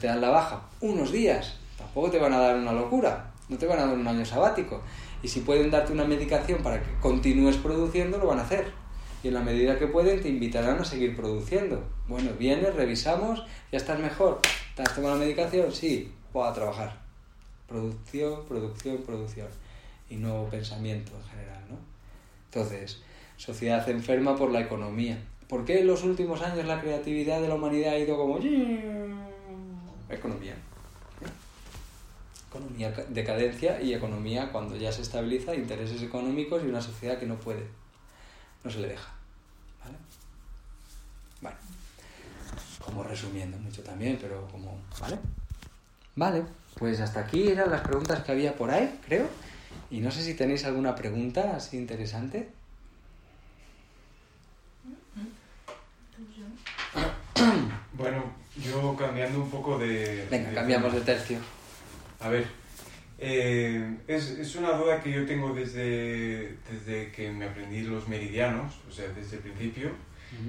Te dan la baja unos días, tampoco te van a dar una locura, no te van a dar un año sabático. Y si pueden darte una medicación para que continúes produciendo, lo van a hacer. Y en la medida que pueden, te invitarán a seguir produciendo. Bueno, vienes, revisamos, ya estás mejor. ¿Te has tomado la medicación? Sí, voy a trabajar. Producción, producción, producción. Y no pensamiento en general, ¿no? Entonces, sociedad enferma por la economía. ¿Por qué en los últimos años la creatividad de la humanidad ha ido como economía. Economía, decadencia y economía cuando ya se estabiliza, intereses económicos y una sociedad que no puede, no se le deja. ¿Vale? Bueno, como resumiendo mucho también, pero como, ¿vale? Vale, pues hasta aquí eran las preguntas que había por ahí, creo. Y no sé si tenéis alguna pregunta así interesante. Bueno, yo cambiando un poco de... Venga, cambiamos de tercio. A ver, eh, es, es, una duda que yo tengo desde, desde que me aprendí los meridianos, o sea, desde el principio,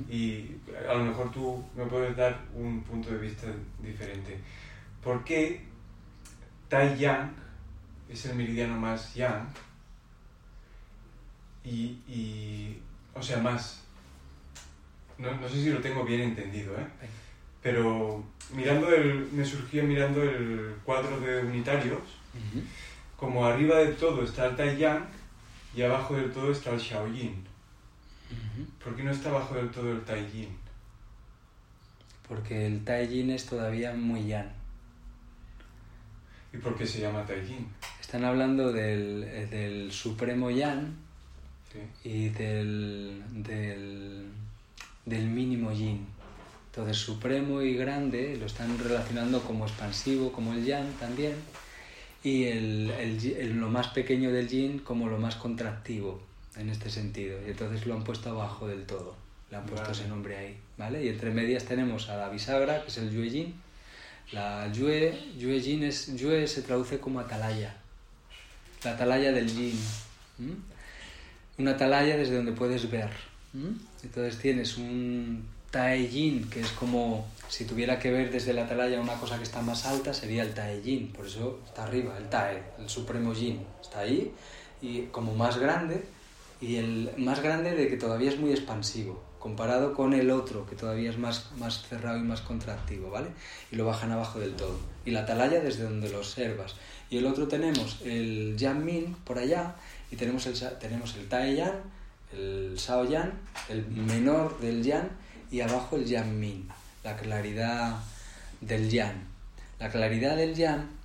y a lo mejor tú me puedes dar un punto de vista diferente. ¿Por qué Tai Yang es el meridiano más yang y, y o sea, más... No, no, sé si lo tengo bien entendido, ¿eh? Pero mirando el, me surgía mirando el cuadro de unitarios, como arriba de todo está el Tai Yang y abajo del todo está el Xiaoyin. ¿Por qué no está abajo del todo el Tai Yin? Porque el Tai Yin es todavía muy Yang. ¿Y por qué se llama Tai Yin? Están hablando del, del supremo Yang y del, del, del mínimo Yin. Entonces, supremo y grande lo están relacionando como expansivo, como el yang también, y el, el lo más pequeño del yin como lo más contractivo en este sentido. Y entonces lo han puesto abajo del todo. Le han puesto Vale. ese nombre ahí, ¿vale? Y entre medias tenemos a la bisagra, que es el Yue Yin. La Yue, Yue Yin es, Yue se traduce como atalaya. La atalaya del Yin. Una atalaya desde donde puedes ver. Entonces tienes un Tae Yin, que es como si tuviera que ver desde la atalaya una cosa que está más alta, sería el Tae Yin. Por eso está arriba, el Tae, el supremo Yin. Está ahí y como más grande y el más grande de que todavía es muy expansivo comparado con el otro que todavía es más, más cerrado y más contractivo, ¿vale? Y lo bajan abajo del todo. Y la atalaya desde donde lo observas. Y el otro tenemos el Yan Min por allá y tenemos el, tenemos el Tai Yan, el Sao Yan, el menor del Yan y abajo el Yan Min, la claridad del Yan. La claridad del Yan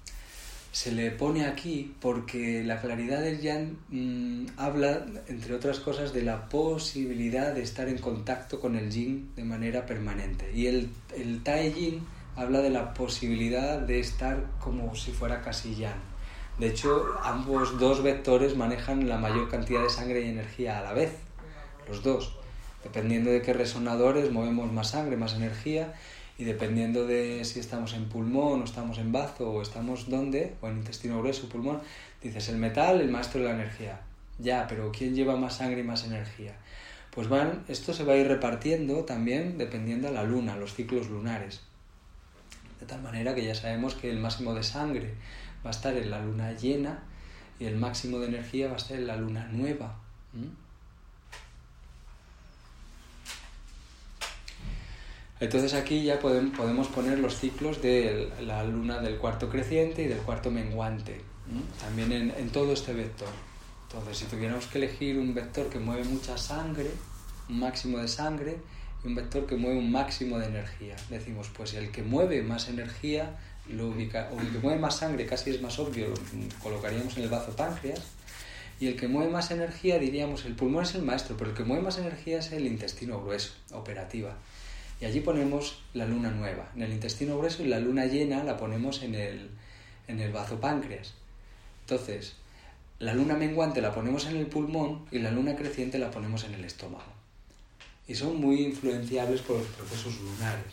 se le pone aquí porque la claridad del yan mm, habla, entre otras cosas, de la posibilidad de estar en contacto con el yin de manera permanente. Y el, el tai yin habla de la posibilidad de estar como si fuera casi yang. De hecho, ambos dos vectores manejan la mayor cantidad de sangre y energía a la vez, los dos. Dependiendo de qué resonadores movemos más sangre, más energía, y dependiendo de si estamos en pulmón o estamos en bazo o estamos donde, o en intestino grueso, pulmón, dices el metal, el maestro de la energía. Ya, pero ¿quién lleva más sangre y más energía? Pues van, esto se va a ir repartiendo también dependiendo a la luna, los ciclos lunares. De tal manera que ya sabemos que el máximo de sangre va a estar en la luna llena y el máximo de energía va a estar en la luna nueva. Entonces aquí ya podem- podemos poner los ciclos de la luna del cuarto creciente y del cuarto menguante, también en, en todo este vector. Entonces, si tuviéramos que elegir un vector que mueve mucha sangre, un máximo de sangre, y un vector que mueve un máximo de energía, decimos, pues el que mueve más energía, lo ubica, o el que mueve más sangre, casi es más obvio, lo colocaríamos en el bazo páncreas, y el que mueve más energía, diríamos, el pulmón es el maestro, pero el que mueve más energía es el intestino grueso, operativa. Y allí ponemos la luna nueva, en el intestino grueso, y la luna llena la ponemos en el, en el bazo páncreas. Entonces, la luna menguante la ponemos en el pulmón y la luna creciente la ponemos en el estómago. Y son muy influenciables por los procesos lunares.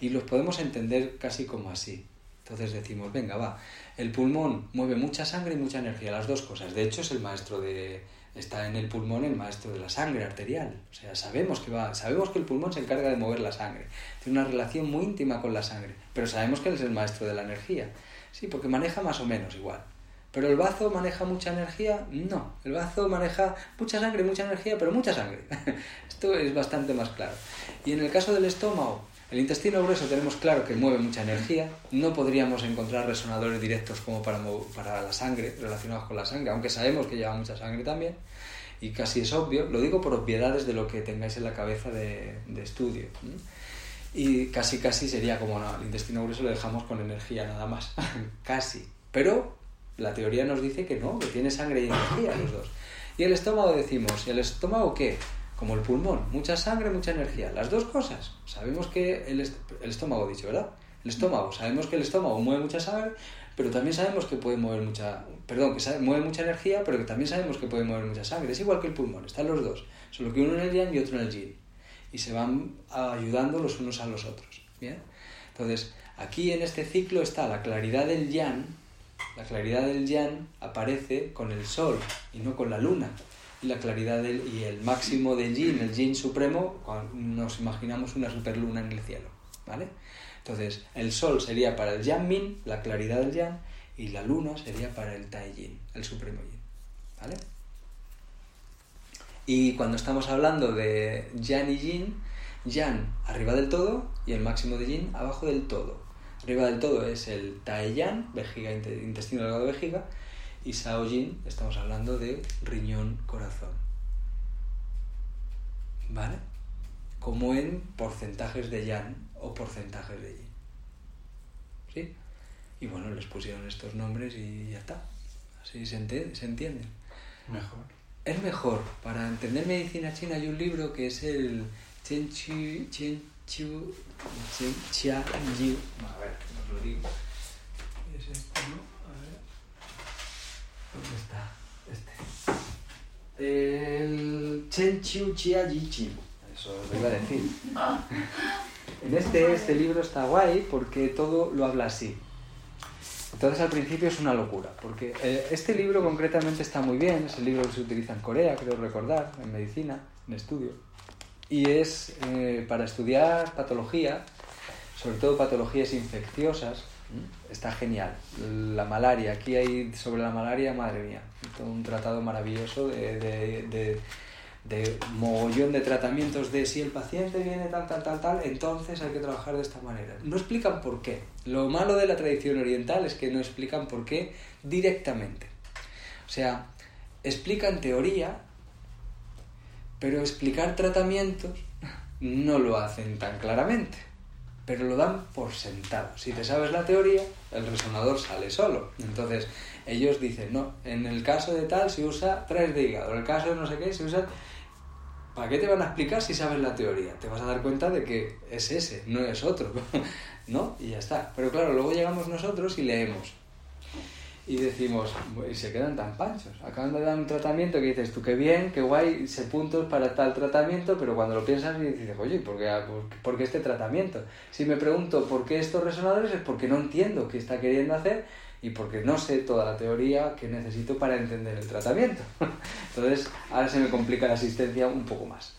Y los podemos entender casi como así. Entonces decimos, venga, va, el pulmón mueve mucha sangre y mucha energía, las dos cosas. De hecho, es el maestro de. Está en el pulmón el maestro de la sangre arterial. O sea, sabemos que va, sabemos que el pulmón se encarga de mover la sangre. Tiene una relación muy íntima con la sangre. Pero sabemos que él es el maestro de la energía. Sí, porque maneja más o menos igual. ¿Pero el bazo maneja mucha energía? No. El bazo maneja mucha sangre, mucha energía, pero mucha sangre. Esto es bastante más claro. Y en el caso del estómago, el intestino grueso tenemos claro que mueve mucha energía. No podríamos encontrar resonadores directos como para, para la sangre, relacionados con la sangre, aunque sabemos que lleva mucha sangre también. Y casi es obvio, lo digo por obviedades de lo que tengáis en la cabeza de, estudio. Y casi casi sería como, no, el intestino grueso lo dejamos con energía nada más. casi. Pero la teoría nos dice que no, que tiene sangre y energía los dos. Y el estómago decimos, ¿y el estómago qué? Como el pulmón, mucha sangre, mucha energía. Las dos cosas. Sabemos que el, est- el estómago, dicho, ¿verdad? El estómago, sabemos que el estómago mueve mucha sangre, pero también sabemos que puede mover mucha, perdón, que mueve mucha energía, pero que también sabemos que puede mover mucha sangre. Es igual que el pulmón, están los dos, solo que uno en el yang y otro en el yin. Y se van ayudando los unos a los otros. ¿Bien? Entonces, aquí en este ciclo está la claridad del yang, la claridad del yang aparece con el sol y no con la luna. La claridad del, y el máximo del yin, el yin supremo, nos imaginamos una superluna en el cielo. ¿Vale? Entonces, el sol sería para el yang min, la claridad del yang, y la luna sería para el tai yin, el supremo yin. ¿Vale? Y cuando estamos hablando de Yan y Yin, Yan arriba del todo y el máximo de Yin abajo del todo. Arriba del todo es el Taeyan, vejiga, inte- intestino delgado vejiga, y Sao Yin, estamos hablando de riñón corazón. ¿Vale? Como en porcentajes de Yan o porcentajes de Yin. ¿Sí? Y bueno, les pusieron estos nombres y ya está. Así se, se entienden. Mejor. Es mejor. Para entender medicina china hay un libro que es el Chen Chu, Chen Chu, Chen Chia Yu. A ver, os lo digo. Es este, ¿no? A ver. el Chen Chiu Chia Yi Chin. Eso lo iba a decir. En este, este libro está guay porque todo lo habla así. Entonces al principio es una locura, porque eh, este libro concretamente está muy bien, es el libro que se utiliza en Corea, creo recordar, en medicina, en estudio, y es eh, para estudiar patología, sobre todo patologías infecciosas, está genial. La malaria, aquí hay sobre la malaria, madre mía, un tratado maravilloso de, de, de de mogollón de tratamientos de si el paciente viene tal, tal, tal, tal, entonces hay que trabajar de esta manera. No explican por qué. Lo malo de la tradición oriental es que no explican por qué directamente. O sea, explican teoría, pero explicar tratamientos no lo hacen tan claramente. Pero lo dan por sentado. Si te sabes la teoría, el resonador sale solo. Entonces, ellos dicen, no, en el caso de tal se usa 3 de hígado, en el caso de no sé qué se usa ¿Para qué te van a explicar si sabes la teoría? Te vas a dar cuenta de que es ese, no es otro, ¿no? Y ya está. Pero claro, luego llegamos nosotros y leemos. Y decimos, y se quedan tan panchos. Acaban de dar un tratamiento que dices tú, qué bien, qué guay, se puntos para tal tratamiento, pero cuando lo piensas y dices, oye, ¿por qué, ¿por qué este tratamiento? Si me pregunto por qué estos resonadores es porque no entiendo qué está queriendo hacer y porque no sé toda la teoría que necesito para entender el tratamiento. Entonces, ahora se me complica la asistencia un poco más.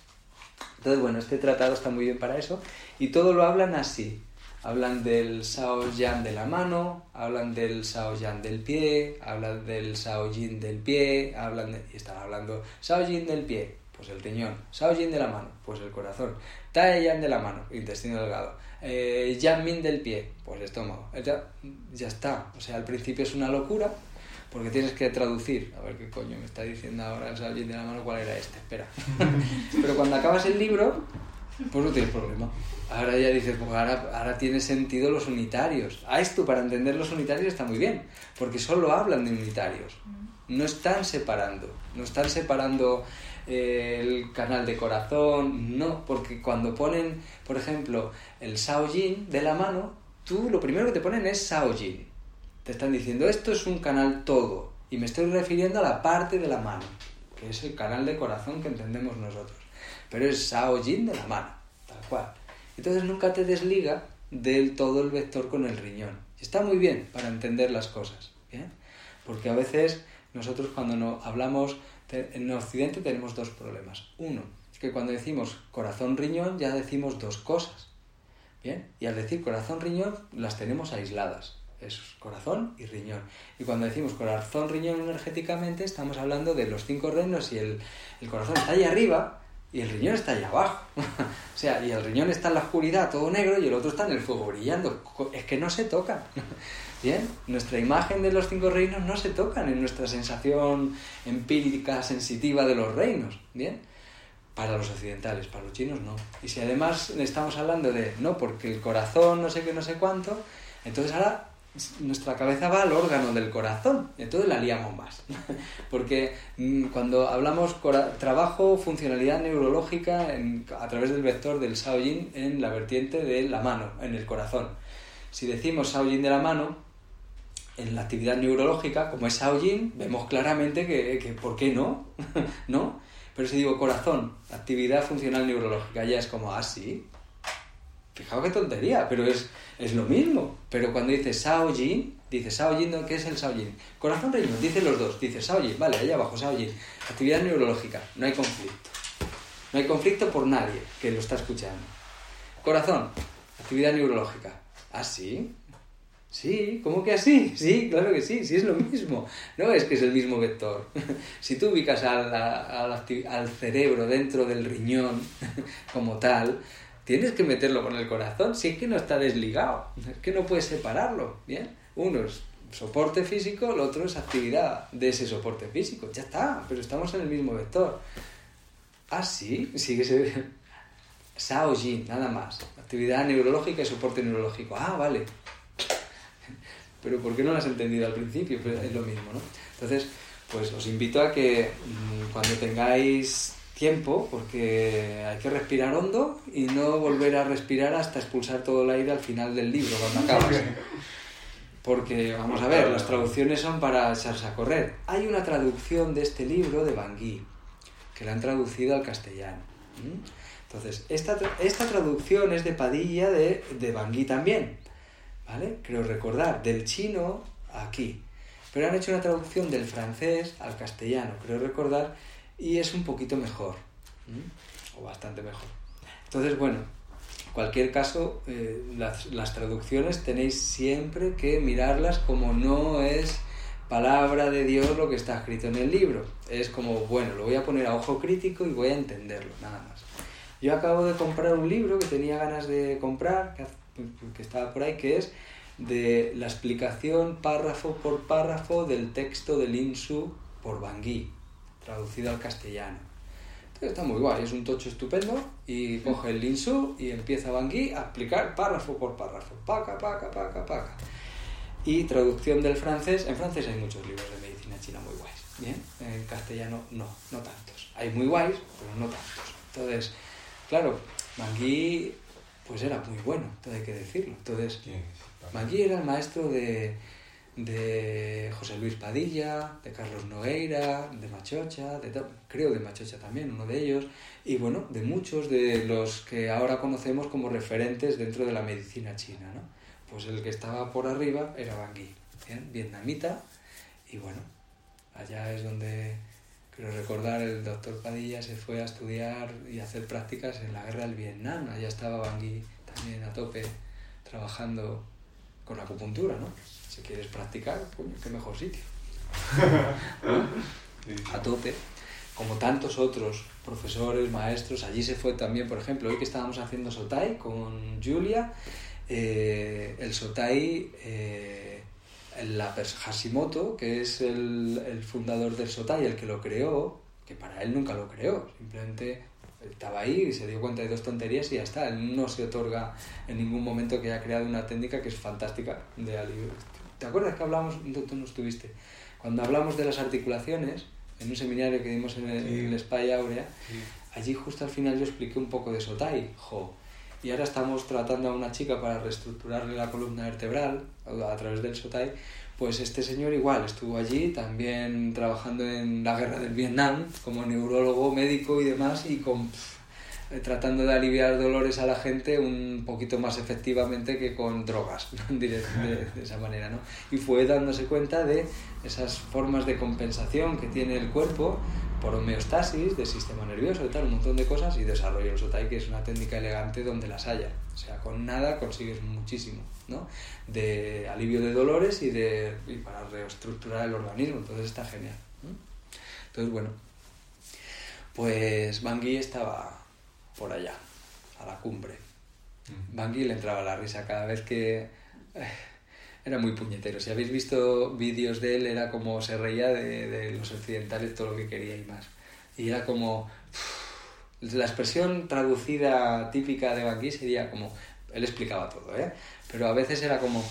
Entonces, bueno, este tratado está muy bien para eso y todo lo hablan así. Hablan del Sao Yan de la mano, hablan del Sao Yan del pie, hablan del Sao Yin del pie, hablan de, y están hablando Sao Yin del pie, pues el teñón, Sao Yin de la mano, pues el corazón, Tai Yan de la mano, intestino delgado, eh, Min del pie, pues el estómago. Ya, ya está. O sea, al principio es una locura porque tienes que traducir. A ver qué coño me está diciendo ahora el alguien de la mano cuál era este. Espera. Pero cuando acabas el libro, pues no tienes problema. Ahora ya dices, pues ahora, ahora tiene sentido los unitarios. A esto, para entender los unitarios está muy bien, porque solo hablan de unitarios. No están separando, no están separando el canal de corazón, no, porque cuando ponen, por ejemplo, el Shaojin de la mano, tú lo primero que te ponen es Shaojin. Te están diciendo, esto es un canal todo, y me estoy refiriendo a la parte de la mano, que es el canal de corazón que entendemos nosotros. Pero es Shaojin de la mano, tal cual. Entonces nunca te desliga del todo el vector con el riñón. Está muy bien para entender las cosas, ¿bien? Porque a veces nosotros cuando no hablamos en Occidente tenemos dos problemas. Uno, que cuando decimos corazón-riñón ya decimos dos cosas. ¿Bien? Y al decir corazón-riñón las tenemos aisladas. Es corazón y riñón. Y cuando decimos corazón-riñón energéticamente estamos hablando de los cinco reinos y el, el corazón está ahí arriba y el riñón está ahí abajo. o sea, y el riñón está en la oscuridad, todo negro, y el otro está en el fuego brillando. Es que no se tocan. Bien, nuestra imagen de los cinco reinos no se tocan en nuestra sensación empírica, sensitiva de los reinos. Bien, para los occidentales, para los chinos no. Y si además estamos hablando de no, porque el corazón no sé qué, no sé cuánto, entonces ahora nuestra cabeza va al órgano del corazón, entonces la liamos más. Porque mm, cuando hablamos trabajo, funcionalidad neurológica a través del vector del Shaojin en la vertiente de la mano, en el corazón. Si decimos Shaojin de la mano, en la actividad neurológica, como es Shaojin, vemos claramente que, que ¿por qué no? ¿No? Pero si digo corazón, actividad funcional neurológica, ya es como, ah, sí. Fijaos qué tontería, pero es, es lo mismo. Pero cuando dice Shaojin, dice Shaojin, ¿qué es el Shaojin? Corazón riñón, dice los dos, dice Shaojin, vale, ahí abajo, Shaojin. Actividad neurológica, no hay conflicto. No hay conflicto por nadie que lo está escuchando. Corazón, actividad neurológica. ¿Ah, sí? ¿cómo que así? Sí, claro que sí, sí es lo mismo. No es que es el mismo vector. Si tú ubicas al, al, cerebro dentro del riñón como tal, tienes que meterlo con el corazón, si es que no está desligado, es que no puedes separarlo, ¿bien? Uno es soporte físico, el otro es actividad de ese soporte físico, ya está, pero estamos en el mismo vector. Ah, sí, sigue ese... Jin, nada más. Actividad neurológica y soporte neurológico. Ah, vale pero ¿por qué no lo has entendido al principio? Pues es lo mismo, ¿no? Entonces, pues os invito a que mm, cuando tengáis tiempo, porque hay que respirar hondo y no volver a respirar hasta expulsar todo el aire al final del libro, cuando acabas. Porque, vamos a ver, las traducciones son para echarse a correr. Hay una traducción de este libro de Bangui, que la han traducido al castellano. Entonces, esta, esta traducción es de Padilla de, de Bangui también, ¿vale? Creo recordar, del chino aquí. Pero han hecho una traducción del francés al castellano, creo recordar, y es un poquito mejor, o bastante mejor. Entonces, bueno, en cualquier caso, eh, las, las traducciones tenéis siempre que mirarlas como no es palabra de Dios lo que está escrito en el libro. Es como, bueno, lo voy a poner a ojo crítico y voy a entenderlo, nada más. Yo acabo de comprar un libro que tenía ganas de comprar, que estaba por ahí, que es de la explicación párrafo por párrafo del texto del Insu por Bangui, traducido al castellano. Entonces está muy guay, es un tocho estupendo y coge el Linsu y empieza Bangui a explicar párrafo por párrafo, paca, paca, paca, paca. Y traducción del francés, en francés hay muchos libros de medicina china muy guays, ¿bien? En castellano no, no tantos. Hay muy guays, pero no tantos. Entonces, claro, Bangui pues era muy bueno, todo hay que decirlo. Entonces, Bangui era el maestro de, de José Luis Padilla, de Carlos Nogueira, de Machocha, creo de Machocha también, uno de ellos, y bueno, de muchos de los que ahora conocemos como referentes dentro de la medicina china, ¿no? Pues el que estaba por arriba era Bangui, ¿bien? vietnamita, y bueno, allá es donde, creo recordar, el doctor Padilla se fue a estudiar y a hacer prácticas en la guerra del Vietnam, allá estaba Bangui también a tope trabajando con acupuntura, ¿no? Si quieres practicar, coño, qué mejor sitio. ¿No? A tope. Como tantos otros profesores, maestros, allí se fue también, por ejemplo, hoy que estábamos haciendo Sotai con Julia, eh, el Sotai, eh, la Hashimoto, que es el, el fundador del Sotai, el que lo creó, que para él nunca lo creó, simplemente estaba ahí y se dio cuenta de dos tonterías y ya está. Él no se otorga en ningún momento que haya creado una técnica que es fantástica de alivio. ¿Te acuerdas que hablamos, tú no estuviste, cuando hablamos de las articulaciones, en un seminario que dimos en el, Sí. en el Spy Aurea, allí justo al final yo expliqué un poco de Sotai, jo. Y ahora estamos tratando a una chica para reestructurarle la columna vertebral a través del Sotai. Pues este señor igual estuvo allí también trabajando en la guerra del Vietnam como neurólogo, médico y demás y con, tratando de aliviar dolores a la gente un poquito más efectivamente que con drogas, ¿no? de, de- de esa manera. ¿no? Y fue dándose cuenta de esas formas de compensación que tiene el cuerpo por homeostasis del sistema nervioso y tal, un montón de cosas, y desarrolló el Sotai, que es una técnica elegante donde las haya. O sea, con nada consigues muchísimo, ¿no? De alivio de dolores y, de, y para reestructurar el organismo, entonces está genial. Entonces, bueno, pues Bangui estaba por allá, a la cumbre. Bangui le entraba la risa cada vez que... eh, Era muy puñetero. Si habéis visto vídeos de él, era como se reía de, de los occidentales todo lo que quería y más. Y era como... La expresión traducida típica de Bangui sería como... Él explicaba todo, ¿eh? Pero a veces era como,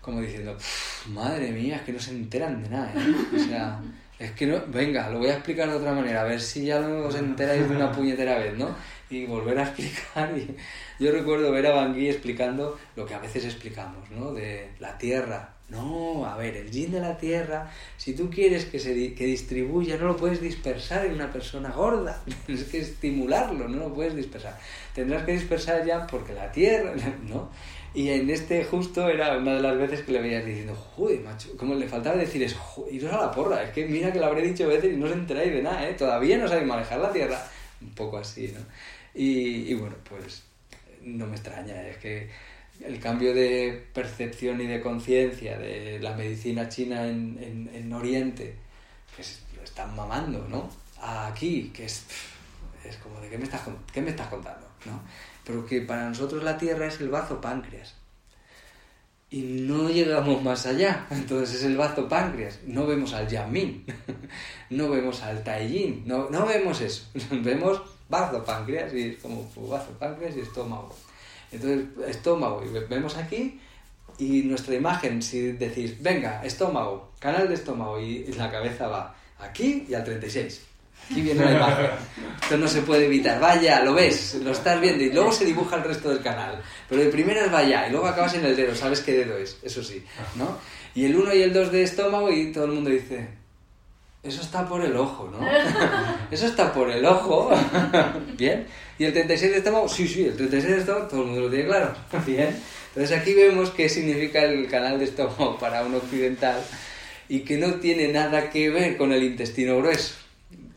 como diciendo, "Pff, madre mía, es que no se enteran de nada, ¿eh? O sea, es que no... Venga, lo voy a explicar de otra manera, a ver si ya no os enteráis de una puñetera vez, ¿no? Y volver a explicar. Y yo recuerdo ver a Bangui explicando lo que a veces explicamos, ¿no? De la Tierra. No, a ver, el yin de la Tierra, si tú quieres que se di- que distribuya, no lo puedes dispersar en una persona gorda. Tienes que estimularlo, no lo puedes dispersar. Tendrás que dispersar ya porque la Tierra, ¿no? Y en este justo era una de las veces que le veías diciendo, joder, macho, como le faltaba decir es, "Joder, iros a la porra, es que mira que lo habré dicho veces y no os enteráis de nada, ¿eh? Todavía no sabéis manejar la Tierra. Un poco así, ¿no? Y, y bueno, pues no me extraña, es que el cambio de percepción y de conciencia de la medicina china en, en, en Oriente, que es- lo están mamando, ¿no? Aquí, que es, es como de, ¿qué me, estás, ¿qué me estás contando? ¿no? Pero que para nosotros la Tierra es el bazo páncreas. Y no llegamos más allá. Entonces es el bazo páncreas. No vemos al Yamin. No vemos al Taijin. No, no vemos eso. Vemos bazo páncreas y es como pues, bazo páncreas y estómago. Entonces, estómago. Y ve- vemos aquí y nuestra imagen, si decís, venga, estómago, canal de estómago, y la cabeza va aquí y al 36. Aquí viene la imagen. Esto no se puede evitar. Vaya, lo ves, lo estás viendo y luego se dibuja el resto del canal. Pero de primeras vaya y luego acabas en el dedo, sabes qué dedo es, eso sí, ¿no? Y el 1 y el 2 de estómago y todo el mundo dice, Eso está por el ojo, ¿no? Eso está por el ojo. Bien. ¿Y el 36 de estómago? Sí, sí, el 36 de estómago todo el mundo lo tiene claro. Bien. Entonces aquí vemos qué significa el canal de estómago para un occidental y que no tiene nada que ver con el intestino grueso.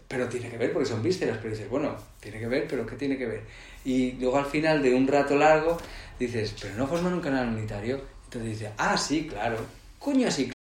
Pero tiene que ver porque son vísceras. Pero dices, bueno, tiene que ver, pero ¿qué tiene que ver? Y luego al final de un rato largo dices, pero no forman un canal unitario. Entonces dices, ah, sí, claro. Coño, sí.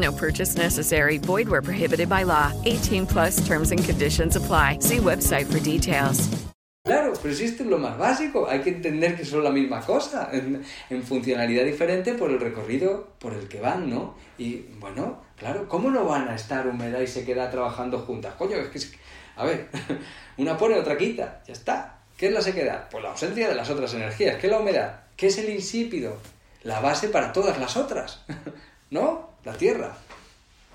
No purchase necessary. Void where prohibited by law. 18 plus terms and conditions apply. See website for details. Claro, pero si esto es lo más básico, hay que entender que son la misma cosa, en, en, funcionalidad diferente por el recorrido por el que van, ¿no? Y bueno, claro, ¿cómo no van a estar humedad y se queda trabajando juntas? Coño, es que, es, a ver, una pone, otra quita, ya está. ¿Qué es la sequedad? Pues la ausencia de las otras energías. ¿Qué es la humedad? ¿Qué es el insípido? La base para todas las otras, ¿no? La tierra.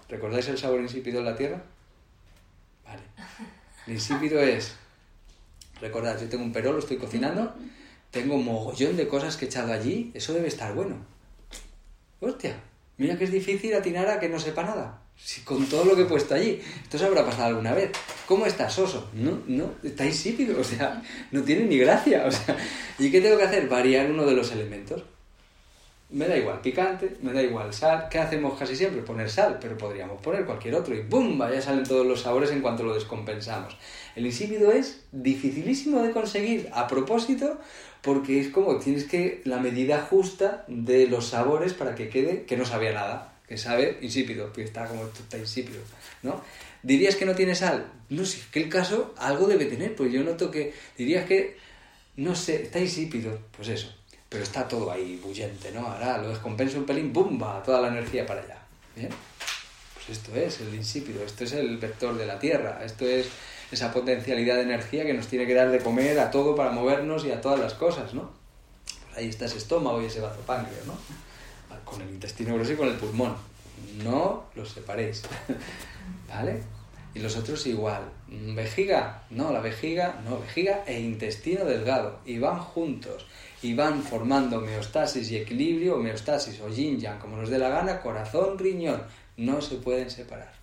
¿Recordáis el sabor insípido de la tierra? Vale. El insípido es Recordad, yo tengo un perol, lo estoy cocinando, tengo un mogollón de cosas que he echado allí, eso debe estar bueno. Hostia, mira que es difícil atinar a que no sepa nada. Si con todo lo que he puesto allí, esto se habrá pasado alguna vez. ¿Cómo está soso? No, no, está insípido, o sea, no tiene ni gracia, o sea, ¿y qué tengo que hacer? Variar uno de los elementos. Me da igual picante, me da igual sal. ¿Qué hacemos casi siempre? Poner sal, pero podríamos poner cualquier otro y ¡bum! Ya salen todos los sabores en cuanto lo descompensamos. El insípido es dificilísimo de conseguir a propósito porque es como tienes que la medida justa de los sabores para que quede que no sabía nada, que sabe insípido, que está como está insípido, ¿no? ¿Dirías que no tiene sal? No sé, que el caso algo debe tener, pues yo noto que dirías que no sé, está insípido, pues eso pero está todo ahí bullente, ¿no? Ahora lo descompenso un pelín, ¡bum! va toda la energía para allá. ¿Bien? Pues esto es el insípido, esto es el vector de la Tierra, esto es esa potencialidad de energía que nos tiene que dar de comer a todo para movernos y a todas las cosas, ¿no? Pues ahí está ese estómago y ese vasopáncreas, ¿no? Con el intestino grueso y con el pulmón. No los separéis, ¿vale? Y los otros igual. ¿Vejiga? No, la vejiga, no, vejiga e intestino delgado. Y van juntos y van formando homeostasis y equilibrio, homeostasis o yin yang, como nos dé la gana, corazón, riñón, no se pueden separar.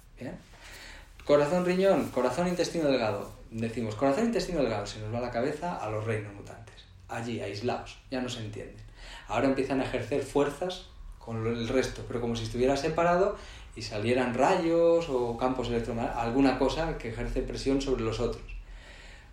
Corazón, riñón, corazón, intestino delgado. Decimos, corazón, intestino delgado, se nos va la cabeza a los reinos mutantes. Allí, aislados, ya no se entienden. Ahora empiezan a ejercer fuerzas con el resto, pero como si estuviera separado y salieran rayos o campos electromagnéticos, alguna cosa que ejerce presión sobre los otros.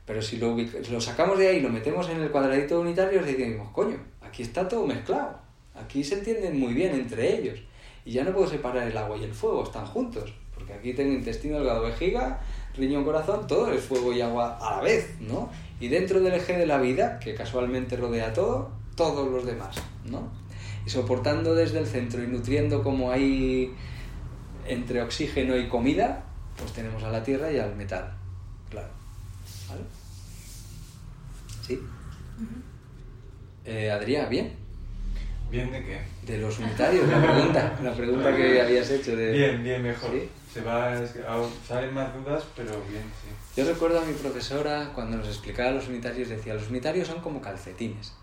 Pero si lo, sacamos de ahí y lo metemos en el cuadradito unitario, decimos, coño, aquí está todo mezclado. Aquí se entienden muy bien entre ellos. Y ya no puedo separar el agua y el fuego, están juntos. Porque aquí tengo intestino, delgado, vejiga, riñón, corazón, todo es fuego y agua a la vez, ¿no? Y dentro del eje de la vida, que casualmente rodea todo, todos los demás, ¿no? Y soportando desde el centro y nutriendo como hay entre oxígeno y comida, pues tenemos a la tierra y al metal, claro. ¿Vale? ¿Sí? eh, Adrián, ¿bien? ¿Bien de qué? De los unitarios, la pregunta, la pregunta que habías hecho. De... Bien, bien, mejor. ¿Sí? Se va, salen más dudas, pero bien, sí. Yo recuerdo a mi profesora cuando nos explicaba los unitarios, decía, los unitarios son como calcetines.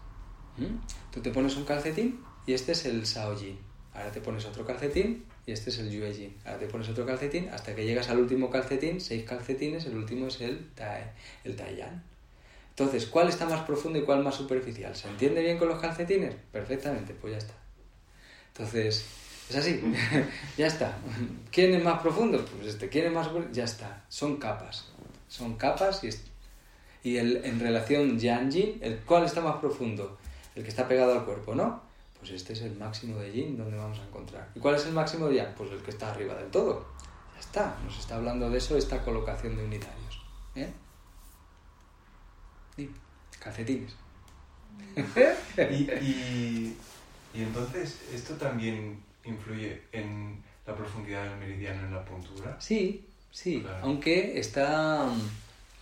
¿Mm? Tú te pones un calcetín y este es el Saojin. Ahora te pones otro calcetín y este es el Yuejin. Ahora te pones otro calcetín hasta que llegas al último calcetín, seis calcetines, el último es el, tai, el Taiyan. Entonces, ¿cuál está más profundo y cuál más superficial? ¿Se entiende bien con los calcetines? Perfectamente, pues ya está. Entonces, es así, ya está. ¿Quién es más profundo? Pues este, ¿quién es más Ya está, son capas. Son capas y, y el, en relación Yang-Yin, cuál está más profundo, el que está pegado al cuerpo, ¿no? Pues este es el máximo de Yin donde vamos a encontrar. ¿Y cuál es el máximo de Yang? Pues el que está arriba del todo. Ya está, nos está hablando de eso esta colocación de unitarios. ¿eh? calcetines. y, y, y, entonces, ¿esto también influye en la profundidad del meridiano en la puntura? Sí, sí, claro. aunque está...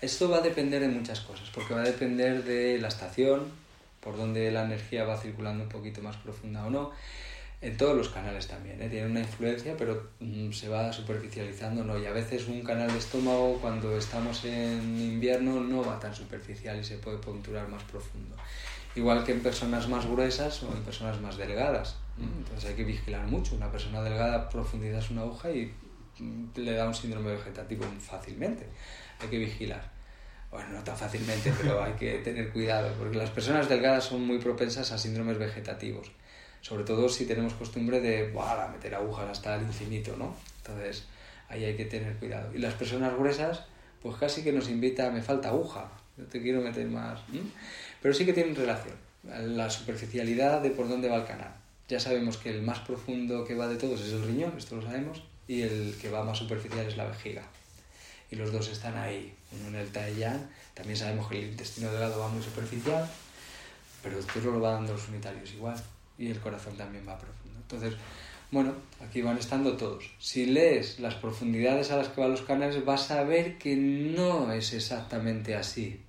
Esto va a depender de muchas cosas, porque va a depender de la estación, por donde la energía va circulando un poquito más profunda o no. En todos los canales también, ¿eh? tiene una influencia, pero mm, se va superficializando, ¿no? Y a veces un canal de estómago, cuando estamos en invierno, no va tan superficial y se puede punturar más profundo. Igual que en personas más gruesas o en personas más delgadas. Entonces hay que vigilar mucho. Una persona delgada profundiza una aguja y mm, le da un síndrome vegetativo fácilmente. Hay que vigilar. Bueno, no tan fácilmente, pero hay que tener cuidado, porque las personas delgadas son muy propensas a síndromes vegetativos. Sobre todo si tenemos costumbre de ¡buah! meter agujas hasta el infinito, ¿no? Entonces ahí hay que tener cuidado. Y las personas gruesas, pues casi que nos invita, me falta aguja, yo te quiero meter más. Pero sí que tienen relación. La superficialidad de por dónde va el canal. Ya sabemos que el más profundo que va de todos es el riñón, esto lo sabemos, y el que va más superficial es la vejiga. Y los dos están ahí, en el Taiyang. También sabemos que el intestino delgado va muy superficial, pero el lo va dando los unitarios igual. Y el corazón también va profundo. Entonces, bueno, aquí van estando todos. Si lees las profundidades a las que van los canales, vas a ver que no es exactamente así,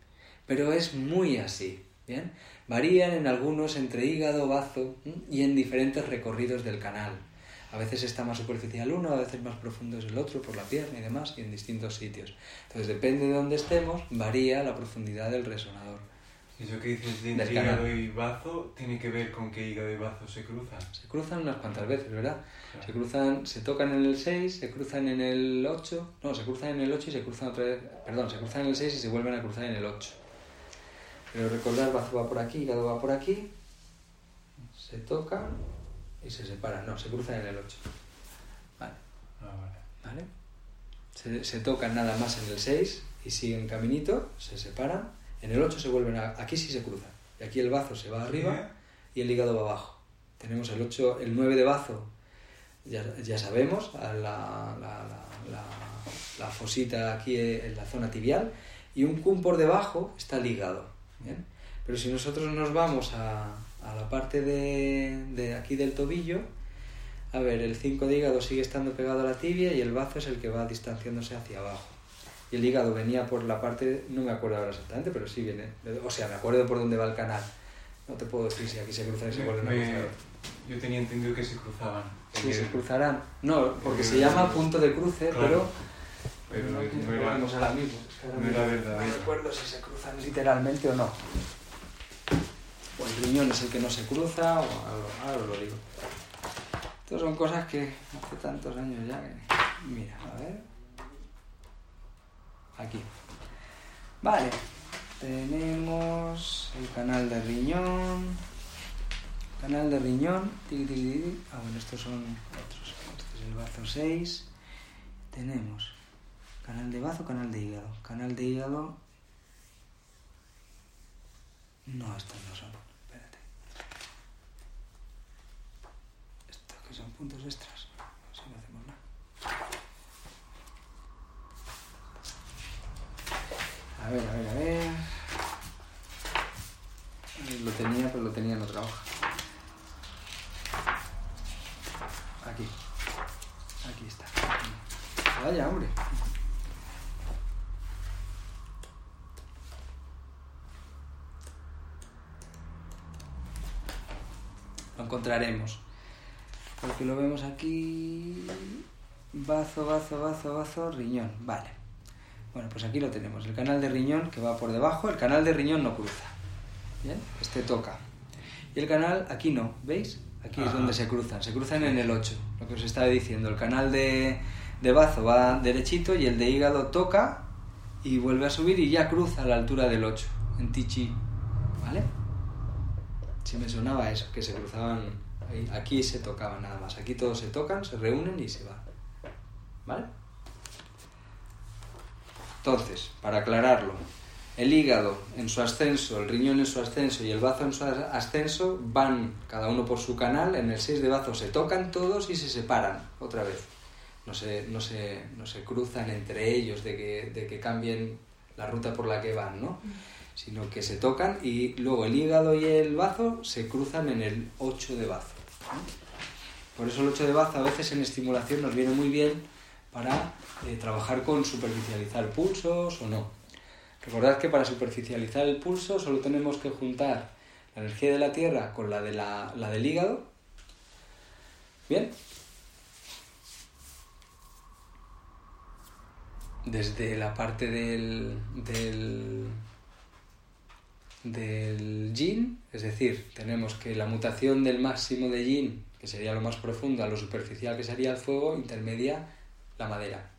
pero es muy así. ¿bien? Varían en algunos entre hígado, bazo y en diferentes recorridos del canal. A veces está más superficial uno, a veces más profundo es el otro por la pierna y demás, y en distintos sitios. Entonces, depende de dónde estemos, varía la profundidad del resonador. Eso que dices de entre hígado y bazo tiene que ver con que hígado y bazo se cruzan. Se cruzan unas cuantas veces, ¿verdad? Se cruzan, se tocan en el 6, se cruzan en el 8, no, se cruzan en el 8 y se cruzan otra vez, perdón, se cruzan en el 6 y se vuelven a cruzar en el 8. Pero recordar, bazo va por aquí, hígado va por aquí, se tocan y se separan, no, se cruzan en el 8. Vale. Ah, vale. ¿Vale? Se, se tocan nada más en el 6 y siguen caminito, se separan en el 8 se vuelven a... Aquí sí se cruzan. Y aquí el bazo se va arriba y el hígado va abajo. Tenemos el 8, el 9 de bazo, ya, ya sabemos, la, la, la, la, fosita aquí en la zona tibial, y un cum por debajo está el hígado. ¿bien? Pero si nosotros nos vamos a, a la parte de, de, aquí del tobillo, a ver, el 5 de hígado sigue estando pegado a la tibia y el bazo es el que va distanciándose hacia abajo y el hígado venía por la parte, no me acuerdo ahora exactamente, pero sí viene, o sea, me acuerdo por dónde va el canal. No te puedo decir si aquí se cruzan y se vuelven a cruzar. Yo tenía entendido que se cruzaban. Sí, se cruzarán. No, porque se llama punto de cruce, pero... Pero no, no, era, ahora mismo. no era verdad. No recuerdo si se cruzan literalmente o no. O el riñón es el que no se cruza, o ahora lo digo. Estas son cosas que hace tantos años ya que... Mira, a ver. Aquí. Vale, tenemos el canal de riñón, canal de riñón, ah bueno, estos son otros, entonces el bazo 6, tenemos canal de bazo, canal de hígado, canal de hígado, no, estos no son, espérate, estos que son puntos extras, si no hacemos nada. A ver, a ver, a ver. Lo tenía, pero lo tenía en otra hoja. Aquí. Aquí está. Vaya, hombre. Lo encontraremos. Porque lo vemos aquí. Bazo, bazo, bazo, bazo, riñón. Vale. Bueno, pues aquí lo tenemos, el canal de riñón que va por debajo, el canal de riñón no cruza. ¿Bien? Este toca. Y el canal aquí no, ¿veis? Aquí es donde se cruzan, se cruzan en el 8, lo que os estaba diciendo. El canal de, de bazo va derechito y el de hígado toca y vuelve a subir y ya cruza a la altura del 8, en Tichi. ¿Vale? Si me sonaba eso, que se cruzaban, aquí se tocaban nada más. Aquí todos se tocan, se reúnen y se van. ¿Vale? Entonces, para aclararlo, el hígado en su ascenso, el riñón en su ascenso y el bazo en su ascenso van cada uno por su canal, en el 6 de bazo se tocan todos y se separan otra vez. No se, no se, no se cruzan entre ellos de que, de que cambien la ruta por la que van, ¿no? Sino que se tocan y luego el hígado y el bazo se cruzan en el 8 de bazo. Por eso el 8 de bazo a veces en estimulación nos viene muy bien para eh, trabajar con superficializar pulsos o no. Recordad que para superficializar el pulso solo tenemos que juntar la energía de la tierra con la, de la, la del hígado. Bien. Desde la parte del, del, del yin, es decir, tenemos que la mutación del máximo de yin, que sería lo más profundo, a lo superficial que sería el fuego, intermedia la madera.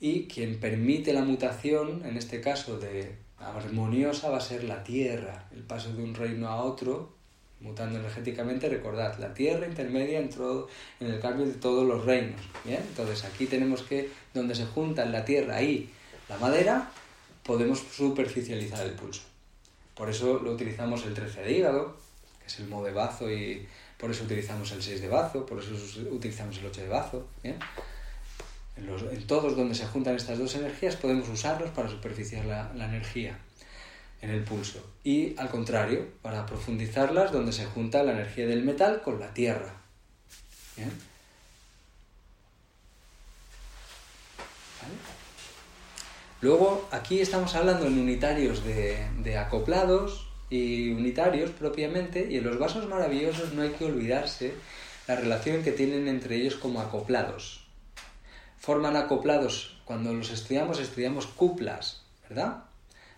Y quien permite la mutación, en este caso de armoniosa, va a ser la tierra, el paso de un reino a otro, mutando energéticamente, recordad, la tierra intermedia entró en el cambio de todos los reinos. ¿bien? Entonces aquí tenemos que, donde se juntan la tierra y la madera, podemos superficializar el pulso. Por eso lo utilizamos el 13 de hígado, que es el mo de bazo, y por eso utilizamos el 6 de bazo, por eso utilizamos el 8 de bazo. En, todos donde se juntan estas dos energías podemos usarlos para superficiar la, energía en el pulso. Y al contrario, para profundizarlas donde se junta la energía del metal con la tierra. ¿Vale? Luego, aquí estamos hablando en unitarios de, acoplados y unitarios propiamente, y en los vasos maravillosos no hay que olvidarse la relación que tienen entre ellos como acoplados forman acoplados. Cuando los estudiamos, estudiamos cuplas, ¿verdad?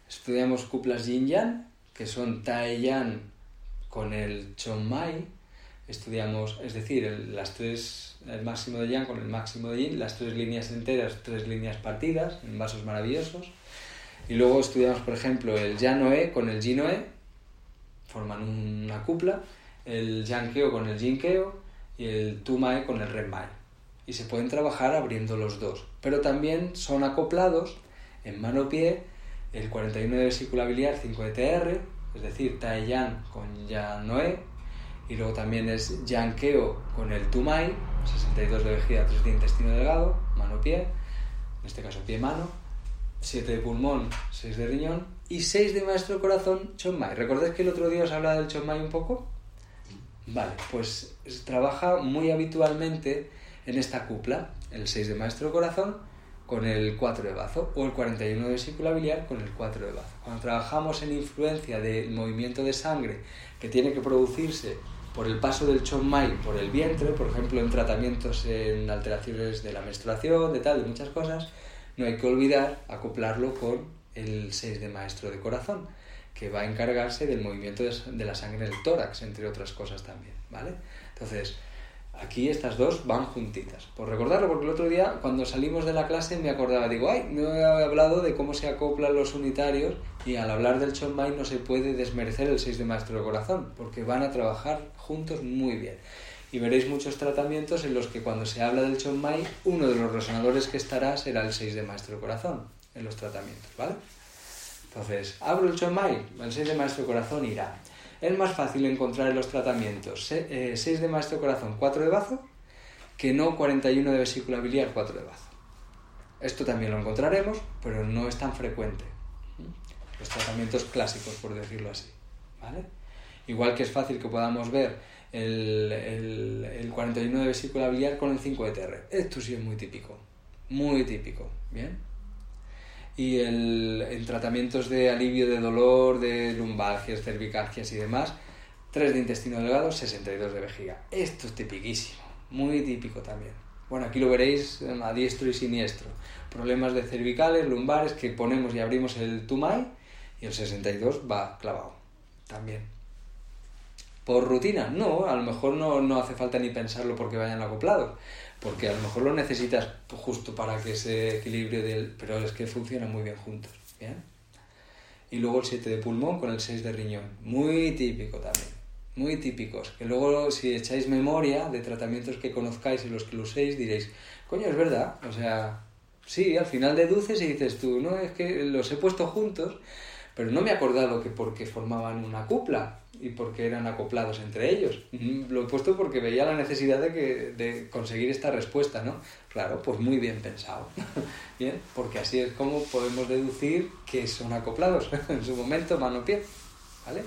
Estudiamos cuplas yin-yang, que son tai-yang con el chon-mai. Estudiamos, es decir, las tres, el máximo de yang con el máximo de yin, las tres líneas enteras, tres líneas partidas, en vasos maravillosos. Y luego estudiamos, por ejemplo, el yang-noe con el yin-noe, forman una cupla, el yang-keo con el yin-keo y el tu-mai con el ren-mai y se pueden trabajar abriendo los dos. Pero también son acoplados en mano-pie el 49 de vesícula biliar 5 de TR, es decir, Tai Yan con Yan Noé, y luego también es Yan Keo con el Tumai, 62 de vejiga, 3 de intestino delgado, mano-pie, en este caso pie-mano, 7 de pulmón, 6 de riñón, y 6 de maestro corazón, Chonmai. ¿Recordáis que el otro día os hablaba del Chonmai un poco? Vale, pues trabaja muy habitualmente en esta cupla, el 6 de maestro corazón con el 4 de bazo o el 41 de vesícula biliar con el 4 de bazo. Cuando trabajamos en influencia del movimiento de sangre que tiene que producirse por el paso del chonmai por el vientre, por ejemplo en tratamientos en alteraciones de la menstruación, de tal, de muchas cosas, no hay que olvidar acoplarlo con el 6 de maestro de corazón, que va a encargarse del movimiento de la sangre en el tórax, entre otras cosas también, ¿vale? Entonces, Aquí estas dos van juntitas. Por recordarlo, porque el otro día cuando salimos de la clase me acordaba, digo, ay, no he hablado de cómo se acoplan los unitarios y al hablar del Chonmai no se puede desmerecer el 6 de maestro de corazón, porque van a trabajar juntos muy bien. Y veréis muchos tratamientos en los que cuando se habla del Chonmai, uno de los resonadores que estará será el 6 de maestro de corazón en los tratamientos, ¿vale? Entonces, abro el Chonmai, el 6 de maestro de corazón irá es más fácil encontrar en los tratamientos 6 eh, de maestro corazón, 4 de bazo, que no 41 de vesícula biliar, 4 de bazo. Esto también lo encontraremos, pero no es tan frecuente. Los tratamientos clásicos, por decirlo así. ¿vale? Igual que es fácil que podamos ver el, el, el 41 de vesícula biliar con el 5 de TR. Esto sí es muy típico. Muy típico. ¿Bien? Y el, en tratamientos de alivio de dolor, de lumbalgias, cervicalgias y demás, 3 de intestino delgado, 62 de vejiga. Esto es tipiquísimo, muy típico también. Bueno, aquí lo veréis a diestro y siniestro. Problemas de cervicales, lumbares, que ponemos y abrimos el tumai y el 62 va clavado también. ¿Por rutina? No, a lo mejor no, no hace falta ni pensarlo porque vayan acoplados porque a lo mejor lo necesitas justo para que ese equilibrio del... pero es que funcionan muy bien juntos, ¿bien? Y luego el 7 de pulmón con el 6 de riñón, muy típico también, muy típicos, que luego si echáis memoria de tratamientos que conozcáis y los que lo uséis diréis, coño, es verdad, o sea, sí, al final deduces y dices tú, no, es que los he puesto juntos, pero no me he acordado que porque formaban una cupla, y porque eran acoplados entre ellos. Lo he puesto porque veía la necesidad de, que, de conseguir esta respuesta, ¿no? Claro, pues muy bien pensado. bien, porque así es como podemos deducir que son acoplados en su momento mano-pie, ¿vale?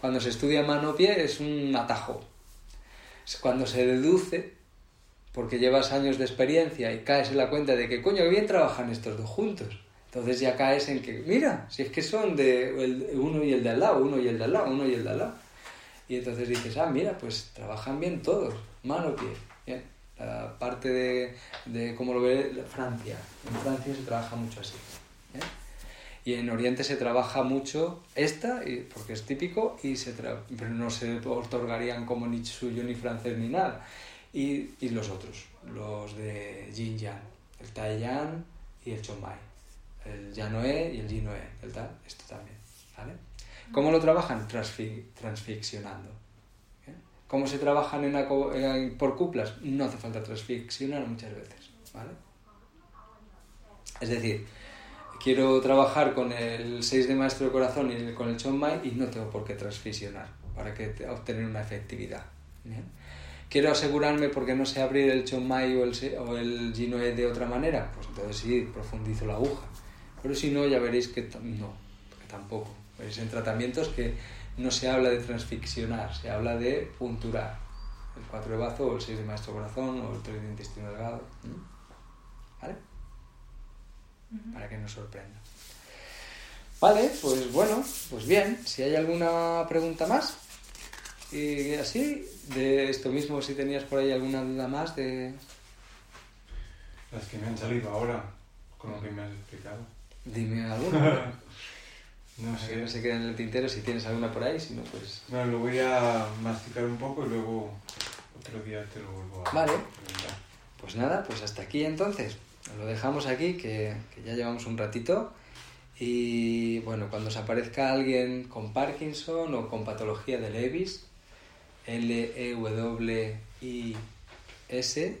Cuando se estudia mano-pie es un atajo. Cuando se deduce, porque llevas años de experiencia y caes en la cuenta de que, coño, bien trabajan estos dos juntos entonces ya caes en que, mira, si es que son de el, uno y el de al lado, uno y el de al lado, uno y el de al lado. y entonces dices, ah, mira, pues trabajan bien todos, mano, pie. Bien. La parte de, de cómo lo ve Francia. En Francia se trabaja mucho así. ¿eh? Y en Oriente se trabaja mucho esta, porque es típico, y se pero no se otorgarían como ni suyo, ni francés, ni nada. Y, y los otros, los de Yin Yang, el Tai Yang y el El Yanoe y el Jinoe, el tal, esto también. ¿vale? ¿Cómo lo trabajan? Transfi- transficcionando. ¿eh? ¿Cómo se trabajan en en- por cuplas? No hace falta transficcionar muchas veces. ¿vale? Es decir, quiero trabajar con el 6 de maestro de corazón y con el Chon Mai y no tengo por qué transfisionar para que te- obtener una efectividad. ¿bien? Quiero asegurarme porque no sé abrir el Chon Mai o el, o el Jinoe de otra manera, pues entonces sí, profundizo la aguja. Pero si no, ya veréis que no, que tampoco. Veréis en tratamientos que no se habla de transficcionar, se habla de punturar. El 4 de bazo o el 6 de maestro corazón o el 3 de intestino delgado. ¿Vale? para que nos sorprenda. Vale, pues bueno, pues bien, si hay alguna pregunta más, y así, de esto mismo, si tenías por ahí alguna duda más de... Las que me han salido ahora, con lo que me has explicado. Dime alguna. No que sé. no se quede en el tintero si tienes alguna por ahí, si no, pues... No, lo voy a masticar un poco y luego otro día te lo vuelvo a Vale. preguntar. Pues nada, pues hasta aquí entonces. Lo dejamos aquí, que, que ya llevamos un ratito. Y bueno, cuando os aparezca alguien con Parkinson o con patología de Levis, L-E-W-I-S,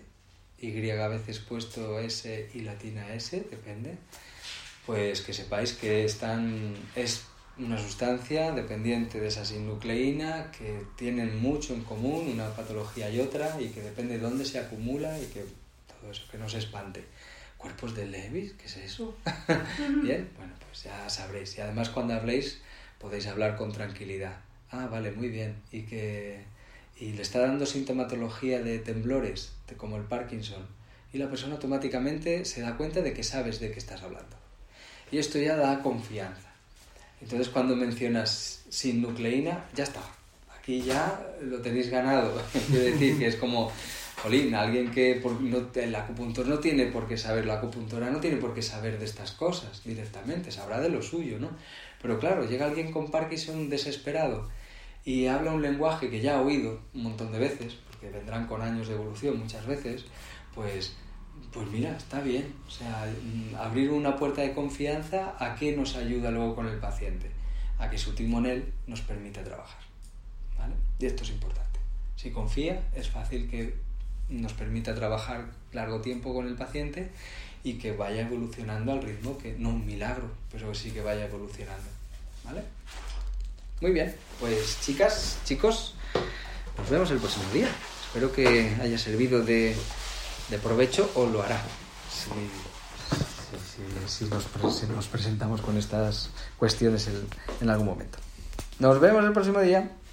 Y a veces puesto S y latina S, depende, pues que sepáis que están, es una sustancia dependiente de esa sinucleína, que tienen mucho en común, una patología y otra, y que depende de dónde se acumula y que todo eso, que no se espante. ¿Cuerpos de Levis? ¿Qué es eso? Bien, bueno, pues ya sabréis. Y además cuando habléis podéis hablar con tranquilidad. Ah, vale, muy bien. Y que y le está dando sintomatología de temblores, de- como el Parkinson. Y la persona automáticamente se da cuenta de que sabes de qué estás hablando. Y esto ya da confianza. Entonces cuando mencionas sin nucleína, ya está. Aquí ya lo tenéis ganado. Quiero decir que es como, jolín, alguien que el acupuntor no tiene por qué saber, la acupuntora no tiene por qué saber de estas cosas directamente, sabrá de lo suyo, ¿no? Pero claro, llega alguien con Parkinson desesperado y habla un lenguaje que ya ha oído un montón de veces, porque vendrán con años de evolución muchas veces, pues, pues mira, está bien. O sea, mm, abrir una puerta de confianza a qué nos ayuda luego con el paciente, a que su timonel nos permite trabajar. ¿vale? Y esto es importante. Si confía, es fácil que nos permita trabajar largo tiempo con el paciente y que vaya evolucionando al ritmo que no un milagro, pero sí que vaya evolucionando. ¿Vale? Muy bien, pues chicas, chicos, nos vemos el próximo día. Espero que haya servido de, de provecho o lo hará. Si nos presentamos con estas cuestiones en- en algún momento. Nos vemos el próximo día.